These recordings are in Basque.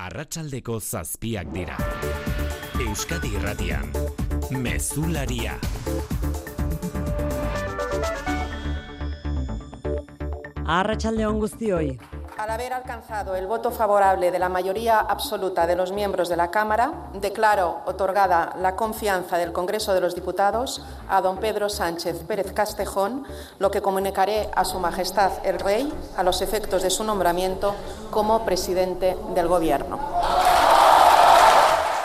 arratsaldeko zazpiak dira. Euskadi irratian, mezularia. Arratsalde on guztioi. Al haber alcanzado el voto favorable de la mayoría absoluta de los miembros de la Cámara, declaro otorgada la confianza del Congreso de los Diputados a don Pedro Sánchez Pérez Castejón, lo que comunicaré a Su Majestad el Rey a los efectos de su nombramiento como presidente del Gobierno.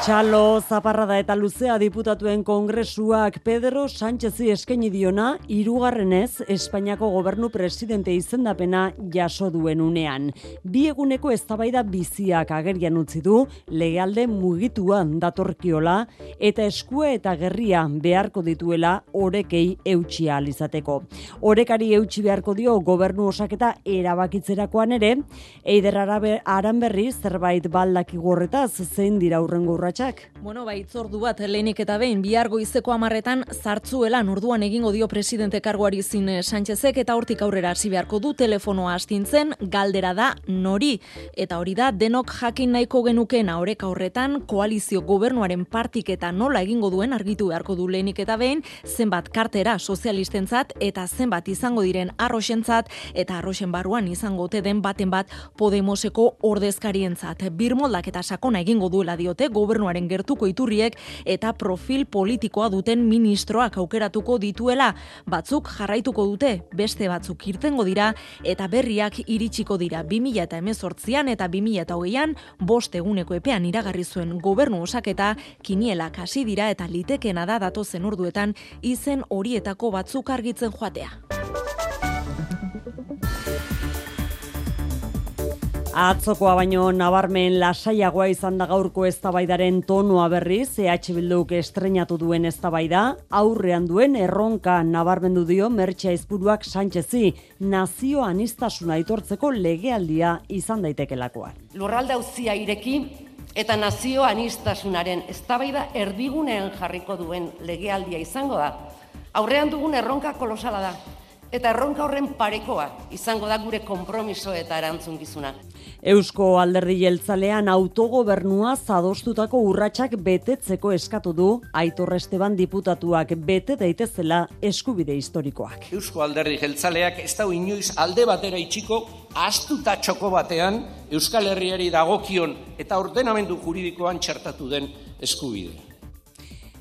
Txalo zaparrada eta luzea diputatuen kongresuak Pedro Sánchezi eskaini diona hirugarrenez Espainiako gobernu presidente izendapena jaso duen unean. Bi eguneko eztabaida biziak agerian utzi du legealde mugituan datorkiola eta eskue eta gerria beharko dituela orekei eutxia alizateko. Orekari eutxi beharko dio gobernu osaketa erabakitzerakoan ere, eider arabe aran berri zerbait baldaki gorretaz zein dira urrengo urratsak. Bueno, bai, itzordu bat lehenik eta behin bihar goizeko amarretan zartzuela orduan egingo dio presidente karguari zin Sánchezek eta hortik aurrera hasi beharko du telefonoa astintzen galdera da nori. Eta hori da denok jakin nahiko genuken horrek aurretan koalizio gobernuaren partik eta nola egingo duen argitu beharko du lehenik eta behin zenbat kartera sozialistentzat eta zenbat izango diren arroxentzat eta arroxen barruan izango ote den baten bat Podemoseko ordezkarientzat. Birmoldak eta sakona egingo duela diote gobernuaren gertuko iturriek eta profil politikoa duten ministroak aukeratuko dituela. Batzuk jarraituko dute, beste batzuk irtengo dira eta berriak iritsiko dira 2000 eta emezortzian eta 2000 eta hogeian bost eguneko epean iragarri zuen gobernu osaketa kinielak hasi dira eta litekena da datozen orduetan izen horietako batzuk argitzen joatea. Atzokoa baino nabarmen lasaiagoa izan da gaurko eztabaidaren tonua berriz, EH Bilduk estrenatu duen eztabaida, aurrean duen erronka nabarmendu dio Mertxa Izburuak Sánchezi, nazio anistasuna aitortzeko legealdia izan daitekelakoan. Lurralde auzia ireki eta nazio anistasunaren eztabaida erdigunean jarriko duen legealdia izango da. Aurrean dugun erronka kolosala da. Eta erronka horren parekoa izango da gure konpromiso eta erantzungizuna. Eusko alderdi jeltzalean autogobernua zadostutako urratsak betetzeko eskatu du Aitor Esteban diputatuak bete daitezela eskubide historikoak. Eusko alderdi jeltzaleak ez dau inoiz alde batera itxiko astuta txoko batean Euskal Herriari dagokion eta ordenamendu juridikoan txertatu den eskubidea.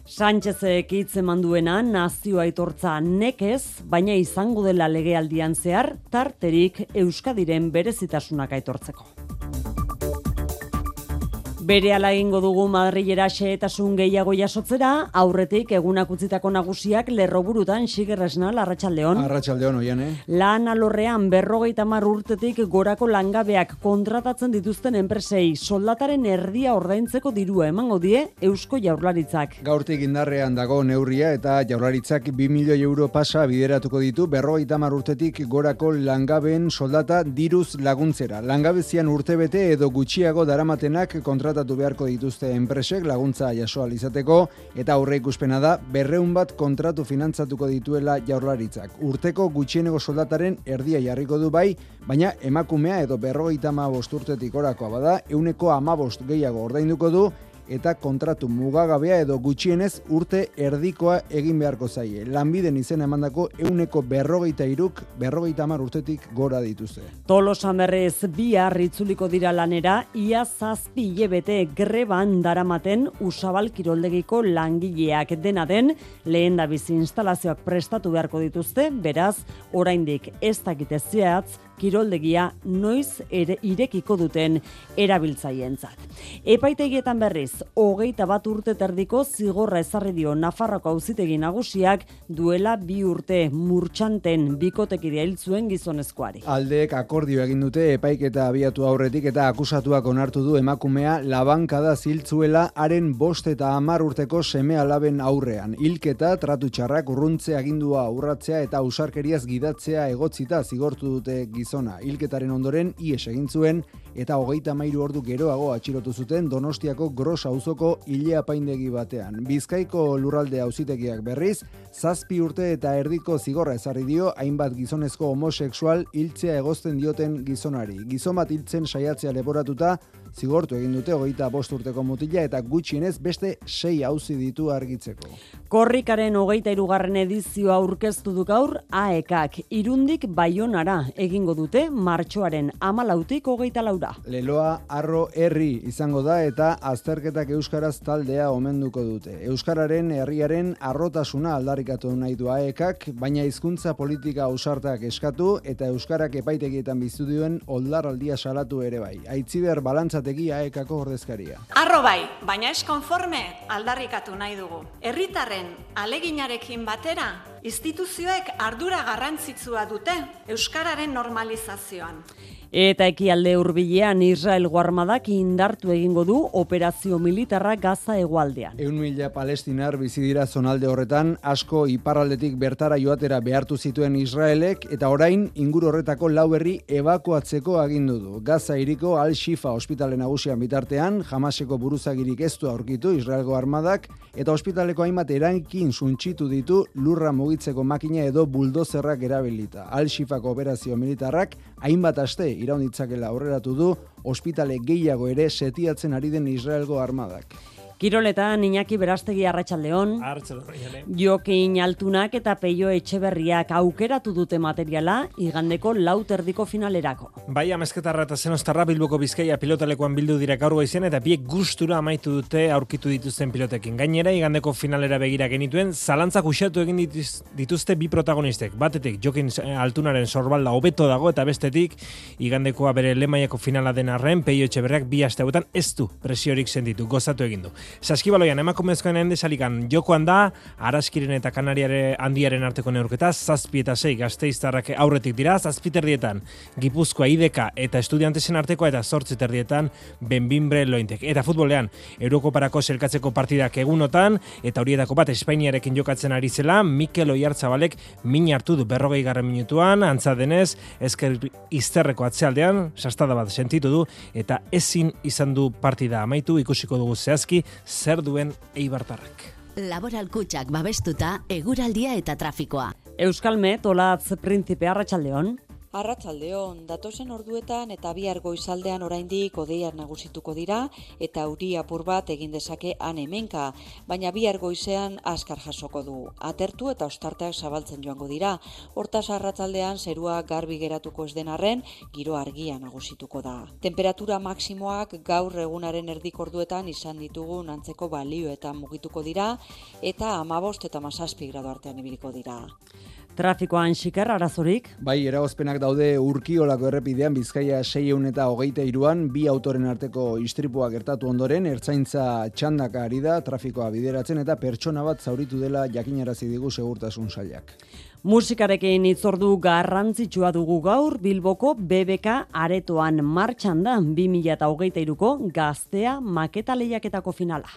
Sánchezek hitz eman duena nazio aitortza nekez, baina izango dela legealdian zehar tarterik Euskadiren berezitasunak aitortzeko. Bere ala egingo dugu Madrilera xehetasun gehiago jasotzera, aurretik egunak utzitako nagusiak lerroburutan sigerresna larratsaldeon. Arratsaldeon oian, eh? Lan alorrean berrogeita mar urtetik gorako langabeak kontratatzen dituzten enpresei soldataren erdia ordaintzeko dirua emango die Eusko Jaurlaritzak. Gaurtik indarrean dago neurria eta Jaurlaritzak 2 milioi euro pasa bideratuko ditu berrogeita mar urtetik gorako langabeen soldata diruz laguntzera. Langabezian urtebete edo gutxiago daramatenak kontratatu beharko dituzte enpresek laguntza jaso izateko eta aurre ikuspena da berreun bat kontratu finantzatuko dituela jaurlaritzak. Urteko gutxieneko soldataren erdia jarriko du bai, baina emakumea edo berrogeita amabost urtetik orakoa bada, euneko amabost gehiago ordainduko du, eta kontratu mugagabea edo gutxienez urte erdikoa egin beharko zaie. Lanbiden izena emandako euneko berrogeita iruk, berrogeita amar urtetik gora dituzte. Tolosan berrez bihar itzuliko dira lanera, ia zazpi hilebete greban daramaten usabal kiroldegiko langileak dena den, lehen da bizi instalazioak prestatu beharko dituzte, beraz, oraindik ez dakite zehatz, kiroldegia noiz ere irekiko duten erabiltzaientzat. Epaitegietan berriz, hogeita bat urte terdiko zigorra ezarri dio Nafarroko auzitegi nagusiak duela bi urte murtxanten bikotekidea hil zuen gizonezkoari. Aldeek akordio egin dute epaiketa abiatu aurretik eta akusatuak onartu du emakumea labankada ziltzuela haren bost eta hamar urteko seme alaben aurrean. Hilketa, tratu txarrak, urruntze agindua urratzea eta usarkeriaz gidatzea egotzita zigortu dute gizona. Hilketaren ondoren ies egin zuen eta hogeita mairu ordu geroago atxilotu zuten Donostiako gros auzoko hile apaindegi batean. Bizkaiko lurralde auzitegiak berriz, zazpi urte eta erdiko zigorra ezarri dio hainbat gizonezko homosexual hiltzea egozten dioten gizonari. Gizon bat hiltzen saiatzea leporatuta, zigortu egin dute hogeita bost urteko mutila eta gutxienez beste sei auzi ditu argitzeko. Korrikaren hogeita irugarren edizioa aurkeztu du gaur AEKak irundik baionara egingo dute martxoaren amalautik hogeita laura. Leloa arro herri izango da eta azterketak euskaraz taldea omenduko dute. Euskararen herriaren arrotasuna aldarrikatu nahi du AEKak, baina hizkuntza politika ausartak eskatu eta euskarak epaitegietan bizu duen oldarraldia salatu ere bai. Aitziber balantzategi AEKako ordezkaria. Arro bai, baina ez konforme aldarrikatu nahi dugu. Herritarren aleginarekin batera, instituzioek ardura garrantzitsua dute euskararen normalizazioan. Eta ekialde hurbilean Israel guarmadak indartu egingo du operazio militarra Gaza hegoaldean. Eun mila palestinar bizi dira zonalde horretan, asko iparraldetik bertara joatera behartu zituen Israelek, eta orain inguru horretako lau herri evakuatzeko agindu du. Gaza iriko Al-Shifa ospitale nagusian bitartean, jamaseko buruzagirik ez du aurkitu Israelgo armadak, eta ospitaleko hainbat erankin suntxitu ditu lurra mugitzeko makina edo buldozerrak erabilita. Al-Shifako operazio militarrak hainbat aste iraunitzakela aurreratu du, ospitale gehiago ere setiatzen ari den Israelgo armadak. Kiroletan Iñaki Berastegi Arratsaldeon. Jokin Altunak eta Peio Etxeberriak aukeratu dute materiala igandeko lauterdiko finalerako. Bai, amezketarra eta zenostarra Bilboko Bizkaia pilotalekuan bildu dira gaur goizen eta biek gustura amaitu dute aurkitu dituzten pilotekin. Gainera, igandeko finalera begira genituen, zalantzak usatu egin dituzte bi protagonistek. Batetik, Jokin Altunaren sorbalda hobeto dago eta bestetik, igandekoa bere lemaiako finala den arren, Peio Etxeberriak bi aste ez du presiorik senditu, gozatu egin du. Saskibaloian emakumezkoen ende salikan jokoan da, araskiren eta kanariare handiaren arteko neurketa, zazpi eta sei gazteiztarrak aurretik dira, zazpi terdietan Gipuzkoa ideka eta estudiantesen artekoa eta sortzi terdietan benbinbre lointek. Eta futbolean, Eurokoparako selkatzeko partidak egunotan, eta horietako bat Espainiarekin jokatzen ari zela, Mikel Oiartzabalek min hartu du berrogei garren minutuan, antza denez, ezker izterreko atzealdean, sastada bat sentitu du, eta ezin izan du partida amaitu, ikusiko dugu zehazki, zer duen eibartarrak. Laboral kutsak babestuta, eguraldia eta trafikoa. Euskalmet, olatz prinzipe arratsaldeon. Arratsaldeon, datosen orduetan eta bihar goizaldean oraindik odeiak nagusituko dira eta euri apur bat egin dezake han hemenka, baina bihar goizean askar jasoko du. Atertu eta ostarteak zabaltzen joango dira. Hortaz arratsaldean zerua garbi geratuko ez den arren, giro argia nagusituko da. Temperatura maksimoak gaur egunaren erdik orduetan izan ditugu antzeko balioetan mugituko dira eta 15 eta 17 gradu artean ibiliko dira. Trafikoan xiker arazorik? Bai, eragozpenak daude urkiolako errepidean bizkaia 6 eta hogeita iruan, bi autoren arteko istripua gertatu ondoren, ertzaintza txandaka ari da, trafikoa bideratzen eta pertsona bat zauritu dela jakinarazi digu segurtasun sailak. Musikarekin itzordu garrantzitsua dugu gaur Bilboko BBK aretoan martxan da 2023ko gaztea maketa lehiaketako finala.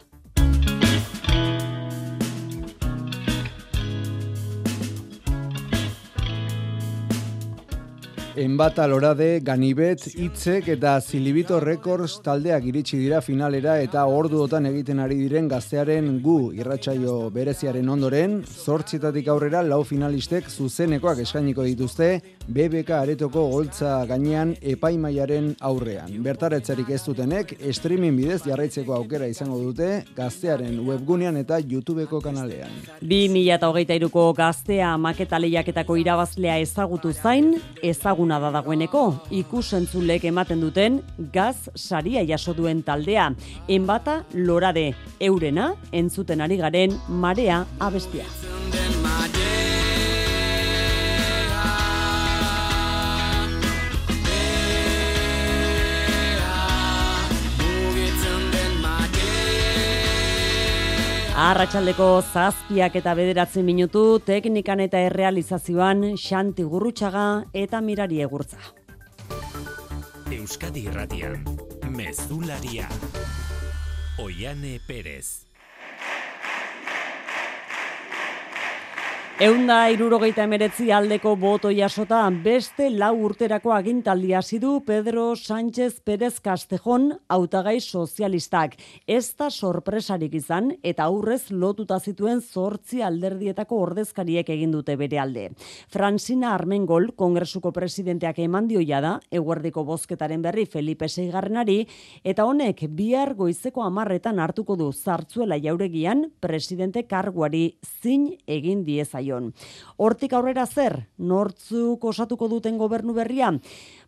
Enbata Lorade, Ganibet, Itzek eta Zilibito Records taldeak iritsi dira finalera eta orduotan egiten ari diren gaztearen gu irratsaio bereziaren ondoren, zortzietatik aurrera lau finalistek zuzenekoak eskainiko dituzte BBK aretoko goltza gainean epaimaiaren aurrean. Bertaretzarik ez dutenek, streaming bidez jarraitzeko aukera izango dute gaztearen webgunean eta YouTubeko kanalean. 2023ko gaztea maketa lehiaketako irabazlea ezagutu zain, ezagun ezaguna da dagoeneko, ikusentzulek ematen duten gaz saria jaso duen taldea. Enbata lorade eurena entzuten ari garen marea abestia. Arratxaldeko zazpiak eta bederatzen minutu, teknikan eta errealizazioan xanti gurrutxaga eta mirari egurtza. Euskadi Irratian, Mezularia, Oiane Perez. Eunda irurogeita emeretzi aldeko boto jasota beste lau urterako agintaldi hasi du Pedro Sánchez Pérez Castejon hautagai sozialistak. Ez da sorpresarik izan eta aurrez lotuta zituen zortzi alderdietako ordezkariek egin dute bere alde. Francina Armengol, kongresuko presidenteak eman dioia da, eguerdiko bozketaren berri Felipe Seigarrenari, eta honek bihar goizeko amarretan hartuko du zartzuela jauregian presidente karguari zin egin diezai Hortik aurrera zer, nortzuk osatuko duten gobernu berria?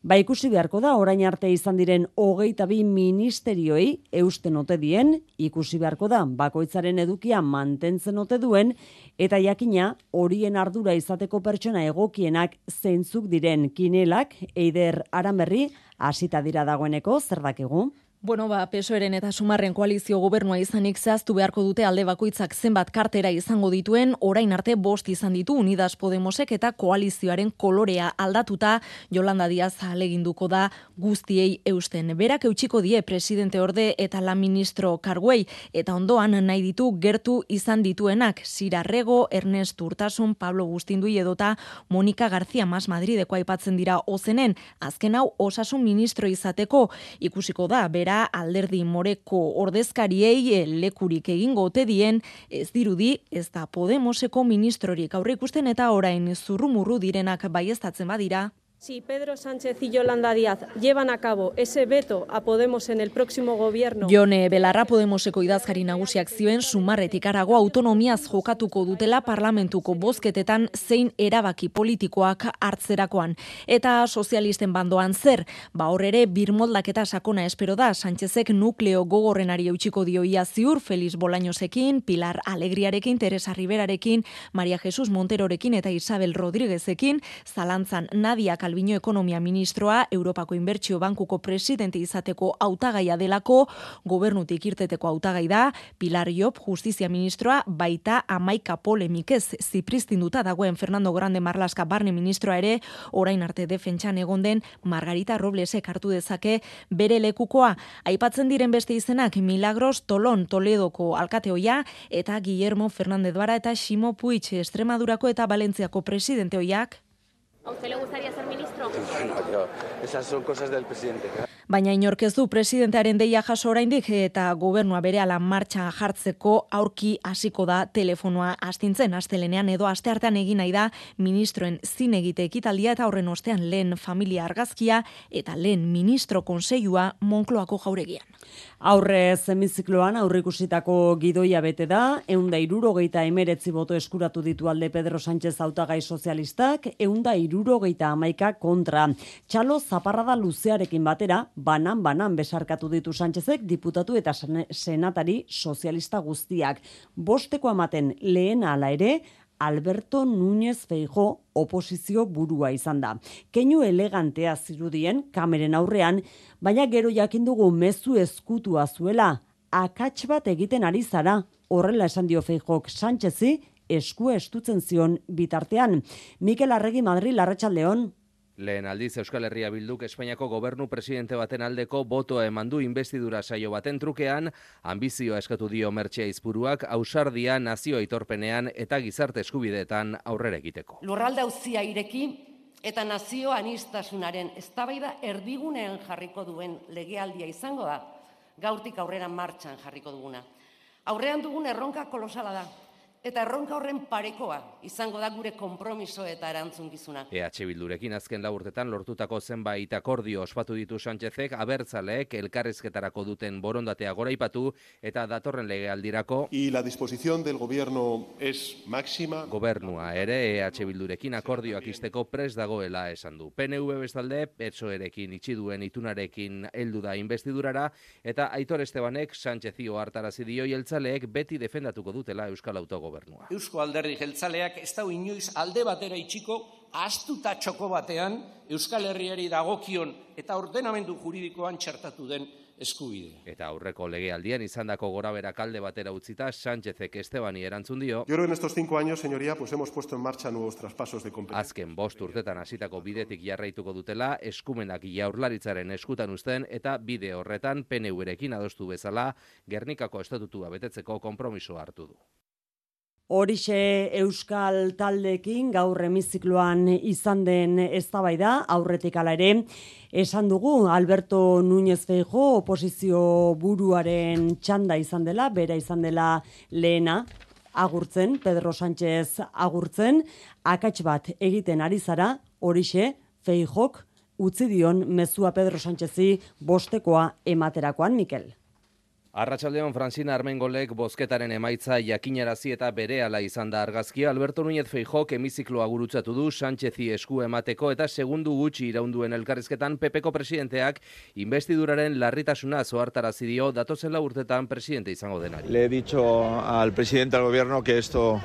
Ba ikusi beharko da, orain arte izan diren hogeita bi ministerioi eusten ote dien, ikusi beharko da, bakoitzaren edukia mantentzen ote duen, eta jakina horien ardura izateko pertsona egokienak zeintzuk diren kinelak, eider aranberri, hasita dira dagoeneko, zer dakigu? Bueno, ba, pesoeren eta sumarren koalizio gobernua izanik zehaztu beharko dute alde bakoitzak zenbat kartera izango dituen, orain arte bost izan ditu Unidas Podemosek eta koalizioaren kolorea aldatuta. Jolanda Diaz aleginduko da guztiei eusten. Berak eutxiko die presidente orde eta la ministro karguei eta ondoan nahi ditu gertu izan dituenak Sirarrego, Ernest Urtasun, Pablo Gustindui edota Monika García Mas Madrideko aipatzen dira ozenen, azken hau osasun ministro izateko. Ikusiko da, bera alderdi moreko ordezkariei eh, lekurik egingo ote dien ez dirudi ez da Podemoseko ministrorik. Aurre ikusten eta orain zurrumurru direnak baiestatzen badira Si Pedro Sánchez y Yolanda Díaz llevan a cabo ese veto a Podemos en el próximo gobierno... Jone Belarra Podemoseko idazkari nagusiak zioen sumarretik arago autonomiaz jokatuko dutela parlamentuko bozketetan zein erabaki politikoak hartzerakoan. Eta sozialisten bandoan zer, ba horrere birmoldaketa sakona espero da. Sánchezek nukleo gogorrenari eutxiko dioia ziur Feliz Bolañosekin, Pilar Alegriarekin, Teresa Riverarekin, Maria Jesus Monterorekin eta Isabel Rodríguezekin, zalantzan Nadia Calviño Ekonomia Ministroa, Europako Inbertsio Bankuko presidente izateko hautagaia delako, gobernutik irteteko hautagai da, Pilar Job, Justizia Ministroa, baita amaika polemikez zipristinduta dagoen Fernando Grande Marlaska Barne Ministroa ere, orain arte defentsan egon den Margarita Roblesek hartu dezake bere lekukoa. Aipatzen diren beste izenak Milagros Tolon Toledoko alkateoia eta Guillermo Fernández Bara eta Ximo Puig Estremadurako eta Valentziako presidente hoiak ¿A usted le gustaría ser ministro? esas son cosas del presidente. Baina inorkez du presidentearen deia jaso oraindik eta gobernua berehala martxa jartzeko aurki hasiko da telefonoa astintzen astelenean edo asteartean egin nahi da ministroen zin egite ekitaldia eta horren ostean lehen familia argazkia eta lehen ministro konseilua Moncloako jauregian. Aurre zemizikloan aurrikusitako gidoia bete da, eunda irurogeita emeretzi boto eskuratu ditu alde Pedro Sánchez autagai sozialistak, eunda irurogeita amaika kontra. Txalo zaparrada luzearekin batera, banan-banan besarkatu ditu Sánchezek diputatu eta senatari sozialista guztiak. Bosteko amaten lehen ala ere, Alberto Núñez Feijo oposizio burua izan da. Keinu elegantea zirudien kameren aurrean, baina gero jakin dugu mezu eskutua zuela, akats bat egiten ari zara, horrela esan dio Feijok Sánchezi, eskua estutzen zion bitartean. Mikel Arregi Madri, Larratxaldeon. Lehen aldiz Euskal Herria Bilduk Espainiako gobernu presidente baten aldeko botoa eman du investidura saio baten trukean, ambizioa eskatu dio mertxea izpuruak, ausardia nazio aitorpenean eta gizarte eskubideetan aurrera egiteko. Lurralde hauzia ireki eta nazio anistasunaren eztabaida erdigunean jarriko duen legealdia izango da, gaurtik aurrera martxan jarriko duguna. Aurrean dugun erronka kolosala da, Eta erronka horren parekoa izango da gure konpromiso eta erantzunkizuna. EH Bildurekin azken laburtetan lortutako zenbait akordio ospatu ditu Sánchezek abertzaleek elkarrizketarako duten borondatea goraipatu eta datorren legealdirako y la disposición del gobierno es máxima. Gobernua ere EH Bildurekin akordioak isteko pres dagoela esan du. PNV bestalde PSOErekin itxi duen itunarekin heldu da investidurara eta Aitor Estebanek Sánchezio hartarazi dio jeltzaleek beti defendatuko dutela Euskal Autogo gobernua. Eusko alderri jeltzaleak ez da inoiz alde batera itxiko astuta txoko batean Euskal Herriari dagokion eta ordenamendu juridikoan txertatu den eskubide. Eta aurreko legealdian izandako gorabera kalde batera utzita Sánchezek Estebani erantzun dio. Yo creo en estos cinco años, señoría, pues hemos puesto en marcha nuevos traspasos de competencia. Azken bost urtetan hasitako bidetik jarraituko dutela, eskumenak jaurlaritzaren eskutan uzten eta bide horretan PNU-rekin adostu bezala Gernikako estatutua betetzeko konpromiso hartu du. Horixe Euskal taldekin gaur hemizikloan izan den eztabaida aurretik ala ere esan dugu Alberto Núñez Feijo oposizio buruaren txanda izan dela, bera izan dela lehena agurtzen, Pedro Sánchez agurtzen, akats bat egiten ari zara, horixe Feijok utzi dion mezua Pedro Sánchezi bostekoa ematerakoan Mikel. Arratxaldeon Francina Armengolek bozketaren emaitza jakinarazi eta berehala izan da argazkia. Alberto Núñez Feijok hemizikloa gurutzatu du Sánchezi esku emateko eta segundu gutxi iraunduen elkarrizketan Pepeko presidenteak investiduraren larritasuna zoartarazi dio datozela urtetan presidente izango denari. Le he dicho al presidente del gobierno que esto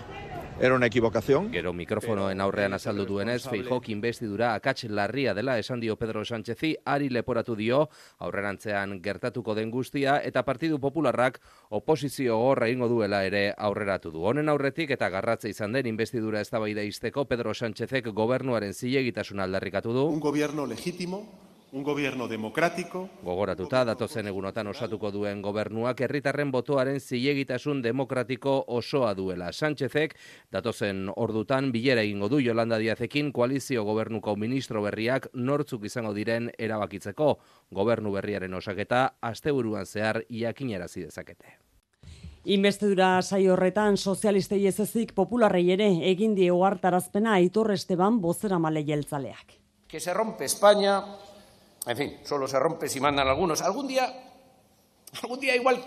era una equivocación. Gero mikrofonoen aurrean azaldu duenez, Feijok investidura akats larria dela esan dio Pedro Sánchezi, ari leporatu dio, aurrerantzean gertatuko den guztia, eta Partidu Popularrak oposizio horra ingo duela ere aurreratu du. Honen aurretik eta garratze izan den investidura eztabaida izteko Pedro Sánchezek gobernuaren zilegitasuna aldarrikatu du. Un gobierno legítimo un gobierno democrático. Gogoratuta datozen egunotan osatuko duen gobernuak herritarren botoaren zilegitasun demokratiko osoa duela. Sánchezek datozen ordutan bilera egingo du Yolanda Diazekin koalizio gobernuko ministro berriak nortzuk izango diren erabakitzeko gobernu berriaren osaketa asteburuan zehar iakinerazi dezakete. Investidura saio horretan sozialistei ez ezik popularrei ere egin die ohartarazpena Aitor Esteban bozera male jeltzaleak. Que se rompe España, En fin, solo se rompe si mandan algunos. Algún día, algún día igual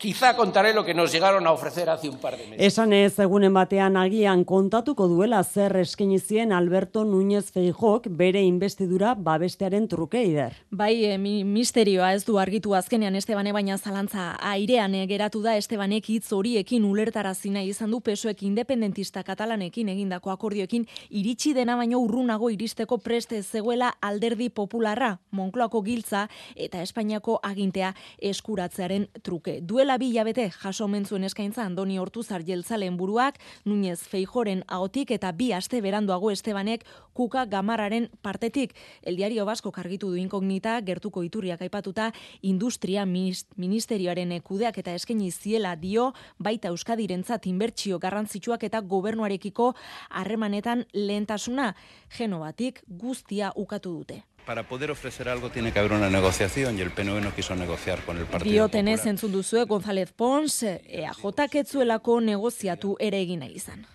Quizá contaré lo que nos llegaron a ofrecer hace un par de meses. Esan ez egunen batean agian kontatuko duela zer eskaini zien Alberto Núñez Feijok bere investidura babestearen truke ider. Bai, e, misterioa ez du argitu azkenean Estebane baina zalantza airean eh, geratu da Estebanek hitz horiekin ulertarazi nahi izan du pesoek independentista katalanekin egindako akordioekin iritsi dena baino urrunago iristeko preste zegoela alderdi popularra, Monkloako giltza eta Espainiako agintea eskuratzearen truke. Duela duela bi jabete jaso mentzuen eskaintza Andoni Hortuzar jeltzalen buruak, Núñez Feijoren ahotik eta bi aste beranduago Estebanek kuka gamarraren partetik. El diario Basko kargitu du inkognita, gertuko iturriak aipatuta, industria ministerioaren kudeak eta eskaini ziela dio, baita Euskadirentzat inbertsio garrantzitsuak eta gobernuarekiko harremanetan lehentasuna genobatik guztia ukatu dute. Para poder ofrecer algo tiene que haber una negociación y el PNV no quiso negociar con el Partido Diotenez entzun duzue González Pons, EAJ ketzuelako negoziatu ere egina izan.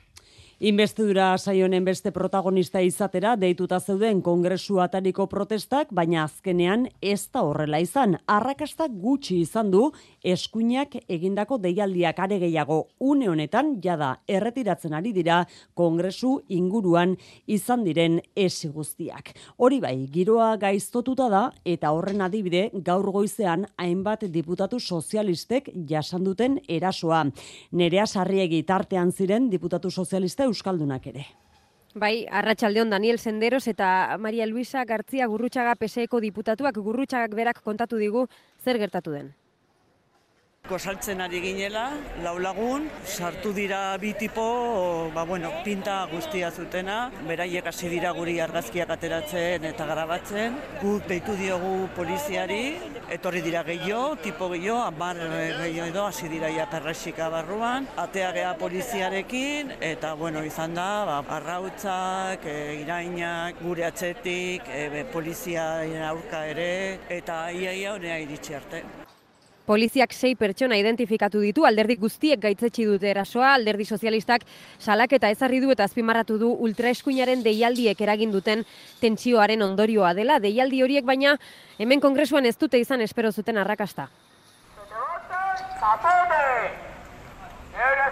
Investidura saionen beste protagonista izatera deituta zeuden kongresu atariko protestak, baina azkenean ez da horrela izan. Arrakasta gutxi izan du eskuinak egindako deialdiak are gehiago une honetan jada erretiratzen ari dira kongresu inguruan izan diren esi guztiak. Hori bai, giroa gaiztotuta da eta horren adibide gaur goizean hainbat diputatu sozialistek jasan duten erasoa. Nerea sarriegi tartean ziren diputatu sozialista euskaldunak ere. Bai, Arratsaldeon Daniel Senderos eta Maria Luisa Gartzia Gurrutxaga PSEko diputatuak Gurrutxagak berak kontatu digu zer gertatu den. Kosaltzen ari ginela, lau lagun, sartu dira bi tipo, ba, bueno, pinta guztia zutena, beraiek hasi dira guri argazkiak ateratzen eta grabatzen. Guk deitu diogu poliziari, etorri dira gehiago, tipo gehiago, amar gehiago edo hasi dira jakarrasika barruan. Atea geha poliziarekin, eta bueno, izan da, ba, arrautzak, e, irainak, gure atzetik, e, poliziaren aurka ere, eta iaia honea iritsi arte. Poliziak sei pertsona identifikatu ditu, alderdi guztiek gaitzetsi dute erasoa, alderdi sozialistak salak eta ezarri du eta azpimarratu du ultraeskuinaren deialdiek eragin duten tentsioaren ondorioa dela. Deialdi horiek baina hemen kongresuan ez dute izan espero zuten arrakasta.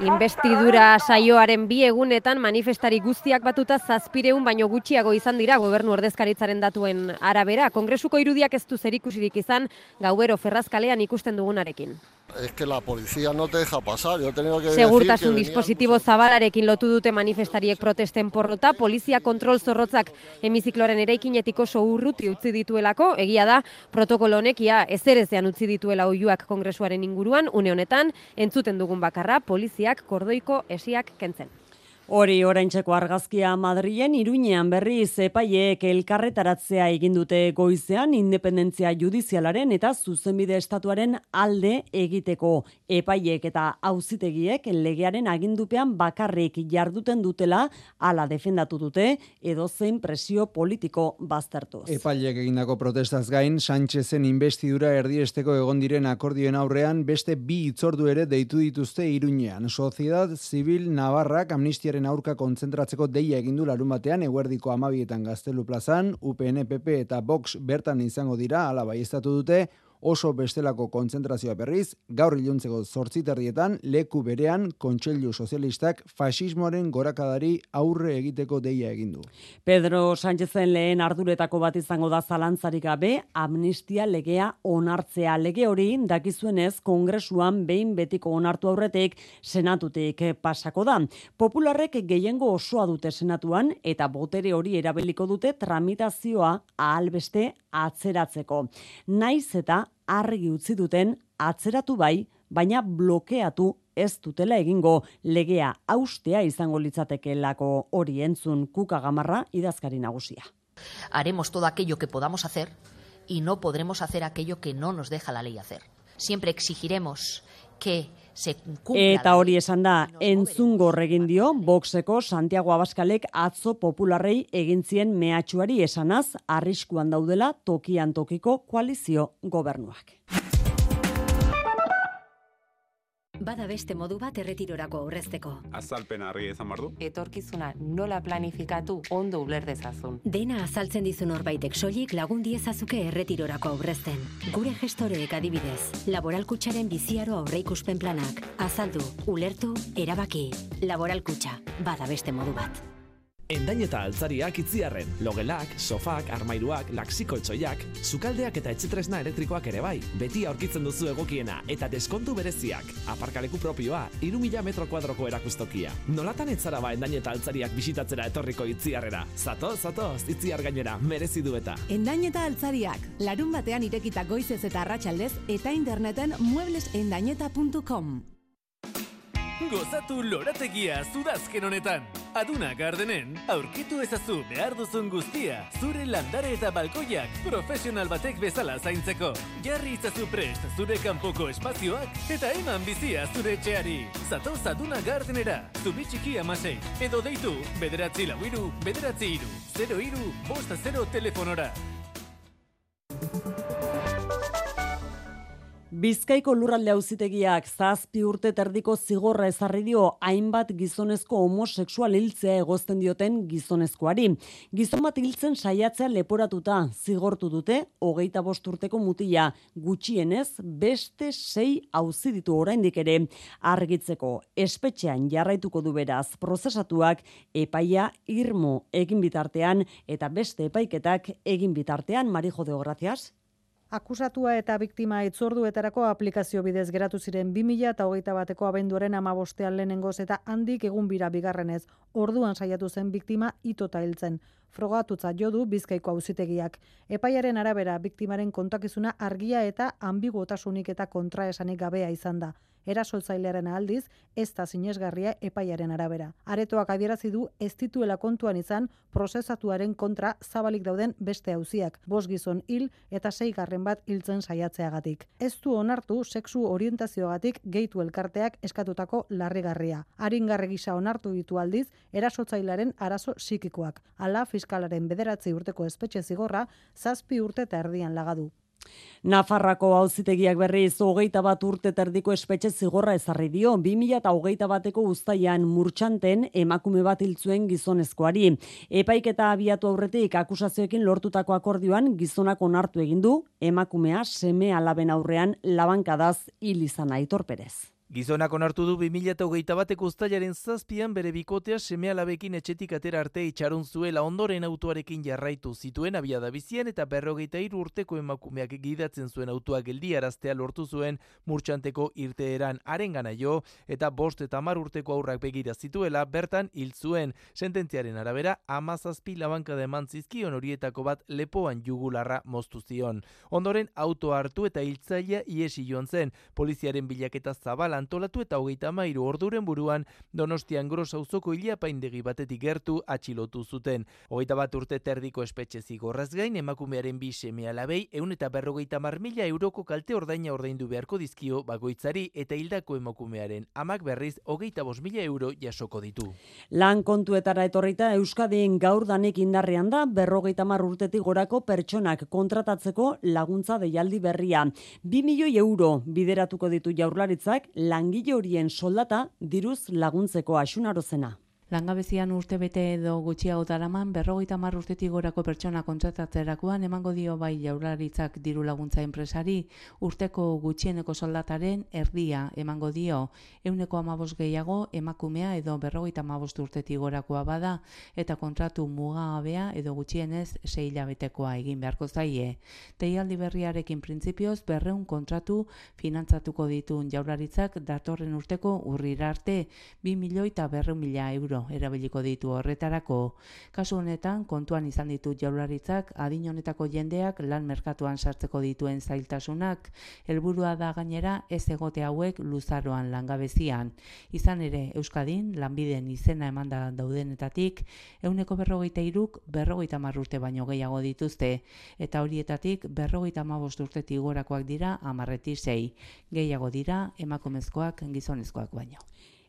Investidura saioaren bi egunetan manifestari guztiak batuta zazpireun baino gutxiago izan dira gobernu ordezkaritzaren datuen arabera. Kongresuko irudiak ez du zerikusirik izan gauero ferrazkalean ikusten dugunarekin. Es que la policía no te deja pasar. Yo he tenido que Segurtasun dispositibo zabalarekin lotu dute manifestariek protesten porrota, polizia kontrol zorrotzak hemizikloren eraikinetik oso urruti utzi dituelako, egia da, protokolo honekia ezerezean utzi dituela oiuak kongresuaren inguruan, une honetan, entzuten dugun bakarra, poliziak kordoiko esiak kentzen. Hori oraintzeko argazkia Madrilen Iruinean berriz epaileek elkarretaratzea egin dute goizean independentzia judizialaren eta zuzenbide estatuaren alde egiteko epaileek eta auzitegiek legearen agindupean bakarrik jarduten dutela hala defendatu dute edo zein presio politiko baztertuz. Epaileek egindako protestaz gain Sánchezen investidura erdiesteko egon diren akordioen aurrean beste bi itzordu ere deitu dituzte Iruinean. Sociedad Civil Navarrak amnistia Naziaren aurka kontzentratzeko deia egin du larun batean eguerdiko amabietan gaztelu plazan, UPN, PP eta Vox bertan izango dira, ala bai dute, oso bestelako kontzentrazioa berriz, gaur iluntzeko zortziterdietan, leku berean, kontseilu sozialistak fasismoaren gorakadari aurre egiteko deia egin du. Pedro Sánchezen lehen arduretako bat izango da zalantzarik gabe, amnistia legea onartzea lege hori, dakizuenez, kongresuan behin betiko onartu aurretik senatutik pasako da. Popularrek gehiengo osoa dute senatuan, eta botere hori erabiliko dute tramitazioa ahalbeste atzeratzeko. Naiz eta argi utzi duten atzeratu bai, baina blokeatu ez dutela egingo legea austea izango litzatekelako hori entzun kuka gamarra idazkari nagusia. Haremos todo aquello que podamos hacer y no podremos hacer aquello que no nos deja la ley hacer. Siempre exigiremos que Eta hori esan da, entzungo egin dio, boxeko Santiago Abaskalek atzo popularrei egintzien mehatxuari esanaz, arriskuan daudela tokian tokiko koalizio gobernuak. Bada beste modu bat erretirorako aurrezteko. Azalpen harri ezan bardu. Etorkizuna nola planifikatu ondo uler dezazun. Dena azaltzen dizun horbaitek soilik lagun diezazuke erretirorako aurrezten. Gure gestoreek adibidez, laboralkutsaren biziaro aurreikuspen planak. Azaldu, ulertu, erabaki. Laboralkutsa, bada beste modu bat. Endain eta altzariak itziarren, logelak, sofak, armairuak, laksiko etxoiak, zukaldeak eta etxetresna elektrikoak ere bai, beti aurkitzen duzu egokiena eta deskontu bereziak, aparkaleku propioa, irumila metro kuadroko erakustokia. Nolatan etzara ba endain eta altzariak bisitatzera etorriko itziarrera. Zato, zato, itziar gainera, merezi du eta. Endain eta altzariak, larun batean irekita goizez eta arratsaldez eta interneten mueblesendaineta.com. Gozatu lorategia zudazken honetan. Aduna gardenen, aurkitu ezazu behar duzun guztia, zure landare eta balkoiak profesional batek bezala zaintzeko. Jarri izazu prest zure kanpoko espazioak eta eman bizia zure etxeari. Zato Aduna gardenera, zubitxiki amasei, edo deitu, bederatzi lau iru, bederatzi iru, 0 iru, bosta 0 telefonora. Bizkaiko lurralde auzitegiak zazpi urte terdiko zigorra ezarri dio hainbat gizonezko homosexual hiltzea egozten dioten gizonezkoari. Gizon bat hiltzen saiatzea leporatuta zigortu dute hogeita bost urteko mutila gutxienez beste sei auzi ditu oraindik ere argitzeko espetxean jarraituko du beraz prozesatuak epaia irmo egin bitartean eta beste epaiketak egin bitartean Marijo de Gracias. Akusatua eta biktima itzorduetarako aplikazio bidez geratu ziren 2000 eta hogeita bateko abenduaren amabostean lehenengoz eta handik egun bira bigarrenez orduan saiatu zen biktima itota hiltzen. Frogatutza jodu bizkaiko auzitegiak. Epaiaren arabera biktimaren kontakizuna argia eta ambiguotasunik eta kontraesanik gabea izan da erasoltzailearen aldiz ez da sinesgarria epaiaren arabera. Aretoak adierazi du ez dituela kontuan izan prozesatuaren kontra zabalik dauden beste auziak, bost gizon hil eta seigarren bat hiltzen saiatzeagatik. Ez du onartu sexu orientazioagatik gehitu elkarteak eskatutako larrigarria. Aringarre gisa onartu ditu aldiz erasotzailearen arazo psikikoak. Hala fiskalaren bederatzi urteko espetxe zigorra zazpi urte eta erdian lagadu. Nafarrako auzitegiak berriz hogeita bat urte terdiko espetxe zigorra ezarri dio, 2000 eta hogeita bateko guztaian murtxanten emakume bat hiltzuen gizonezkoari. Epaiketa abiatu aurretik akusazioekin lortutako akordioan gizonak onartu egin du, emakumea seme alaben aurrean labankadaz hil izan aitor perez. Gizonak onartu du 2008 bateko ustailaren zazpian bere bikotea seme alabekin etxetik atera arte itxarun zuela ondoren autoarekin jarraitu zituen abiada bizian eta berrogeita iru urteko emakumeak gidatzen zuen autua geldi araztea lortu zuen murtsanteko irteeran arengana jo eta bost eta mar urteko aurrak begira zituela bertan hil zuen sententziaren arabera amazazpi labanka de mantzizkion horietako bat lepoan jugularra moztu zion. Ondoren auto hartu eta hiltzaia iesi joan zen poliziaren bilaketa zabalan antolatu eta hogeita mairu orduren buruan Donostian gros auzoko ilapaindegi batetik gertu atxilotu zuten. Hogeita bat urte terdiko espetxe zigorraz gain emakumearen bi seme alabei eun eta berrogeita mar mila euroko kalte ordaina ordaindu beharko dizkio bagoitzari eta hildako emakumearen amak berriz hogeita bos mila euro jasoko ditu. Lan kontuetara etorrita Euskadin gaur danik indarrean da berrogeita mar urtetik gorako pertsonak kontratatzeko laguntza deialdi berria. Bi milioi euro bideratuko ditu jaurlaritzak langile horien soldata diruz laguntzeko asunarozena. Langabezian urte bete edo gutxiago daraman, berrogeita mar urtetik gorako pertsona kontratatzerakoan emango dio bai jaurlaritzak diru laguntza enpresari, urteko gutxieneko soldataren erdia emango dio, euneko amabos gehiago emakumea edo berrogeita amabost urtetik gorakoa bada, eta kontratu mugabea edo gutxienez sei hilabetekoa egin beharko zaie. Teialdi berriarekin printzipioz berreun kontratu finantzatuko ditun jaurlaritzak datorren urteko urrirarte 2 milioi eta berreun mila euro erabiliko ditu horretarako. Kasu honetan, kontuan izan ditu jaularitzak, adin honetako jendeak lan merkatuan sartzeko dituen zailtasunak, helburua da gainera ez egote hauek luzaroan langabezian. Izan ere, Euskadin, lanbiden izena emanda daudenetatik, euneko berrogeita iruk, berrogeita marrurte baino gehiago dituzte, eta horietatik berrogeita mabost urtetik gorakoak dira amarretisei. Gehiago dira emakumezkoak gizonezkoak baino.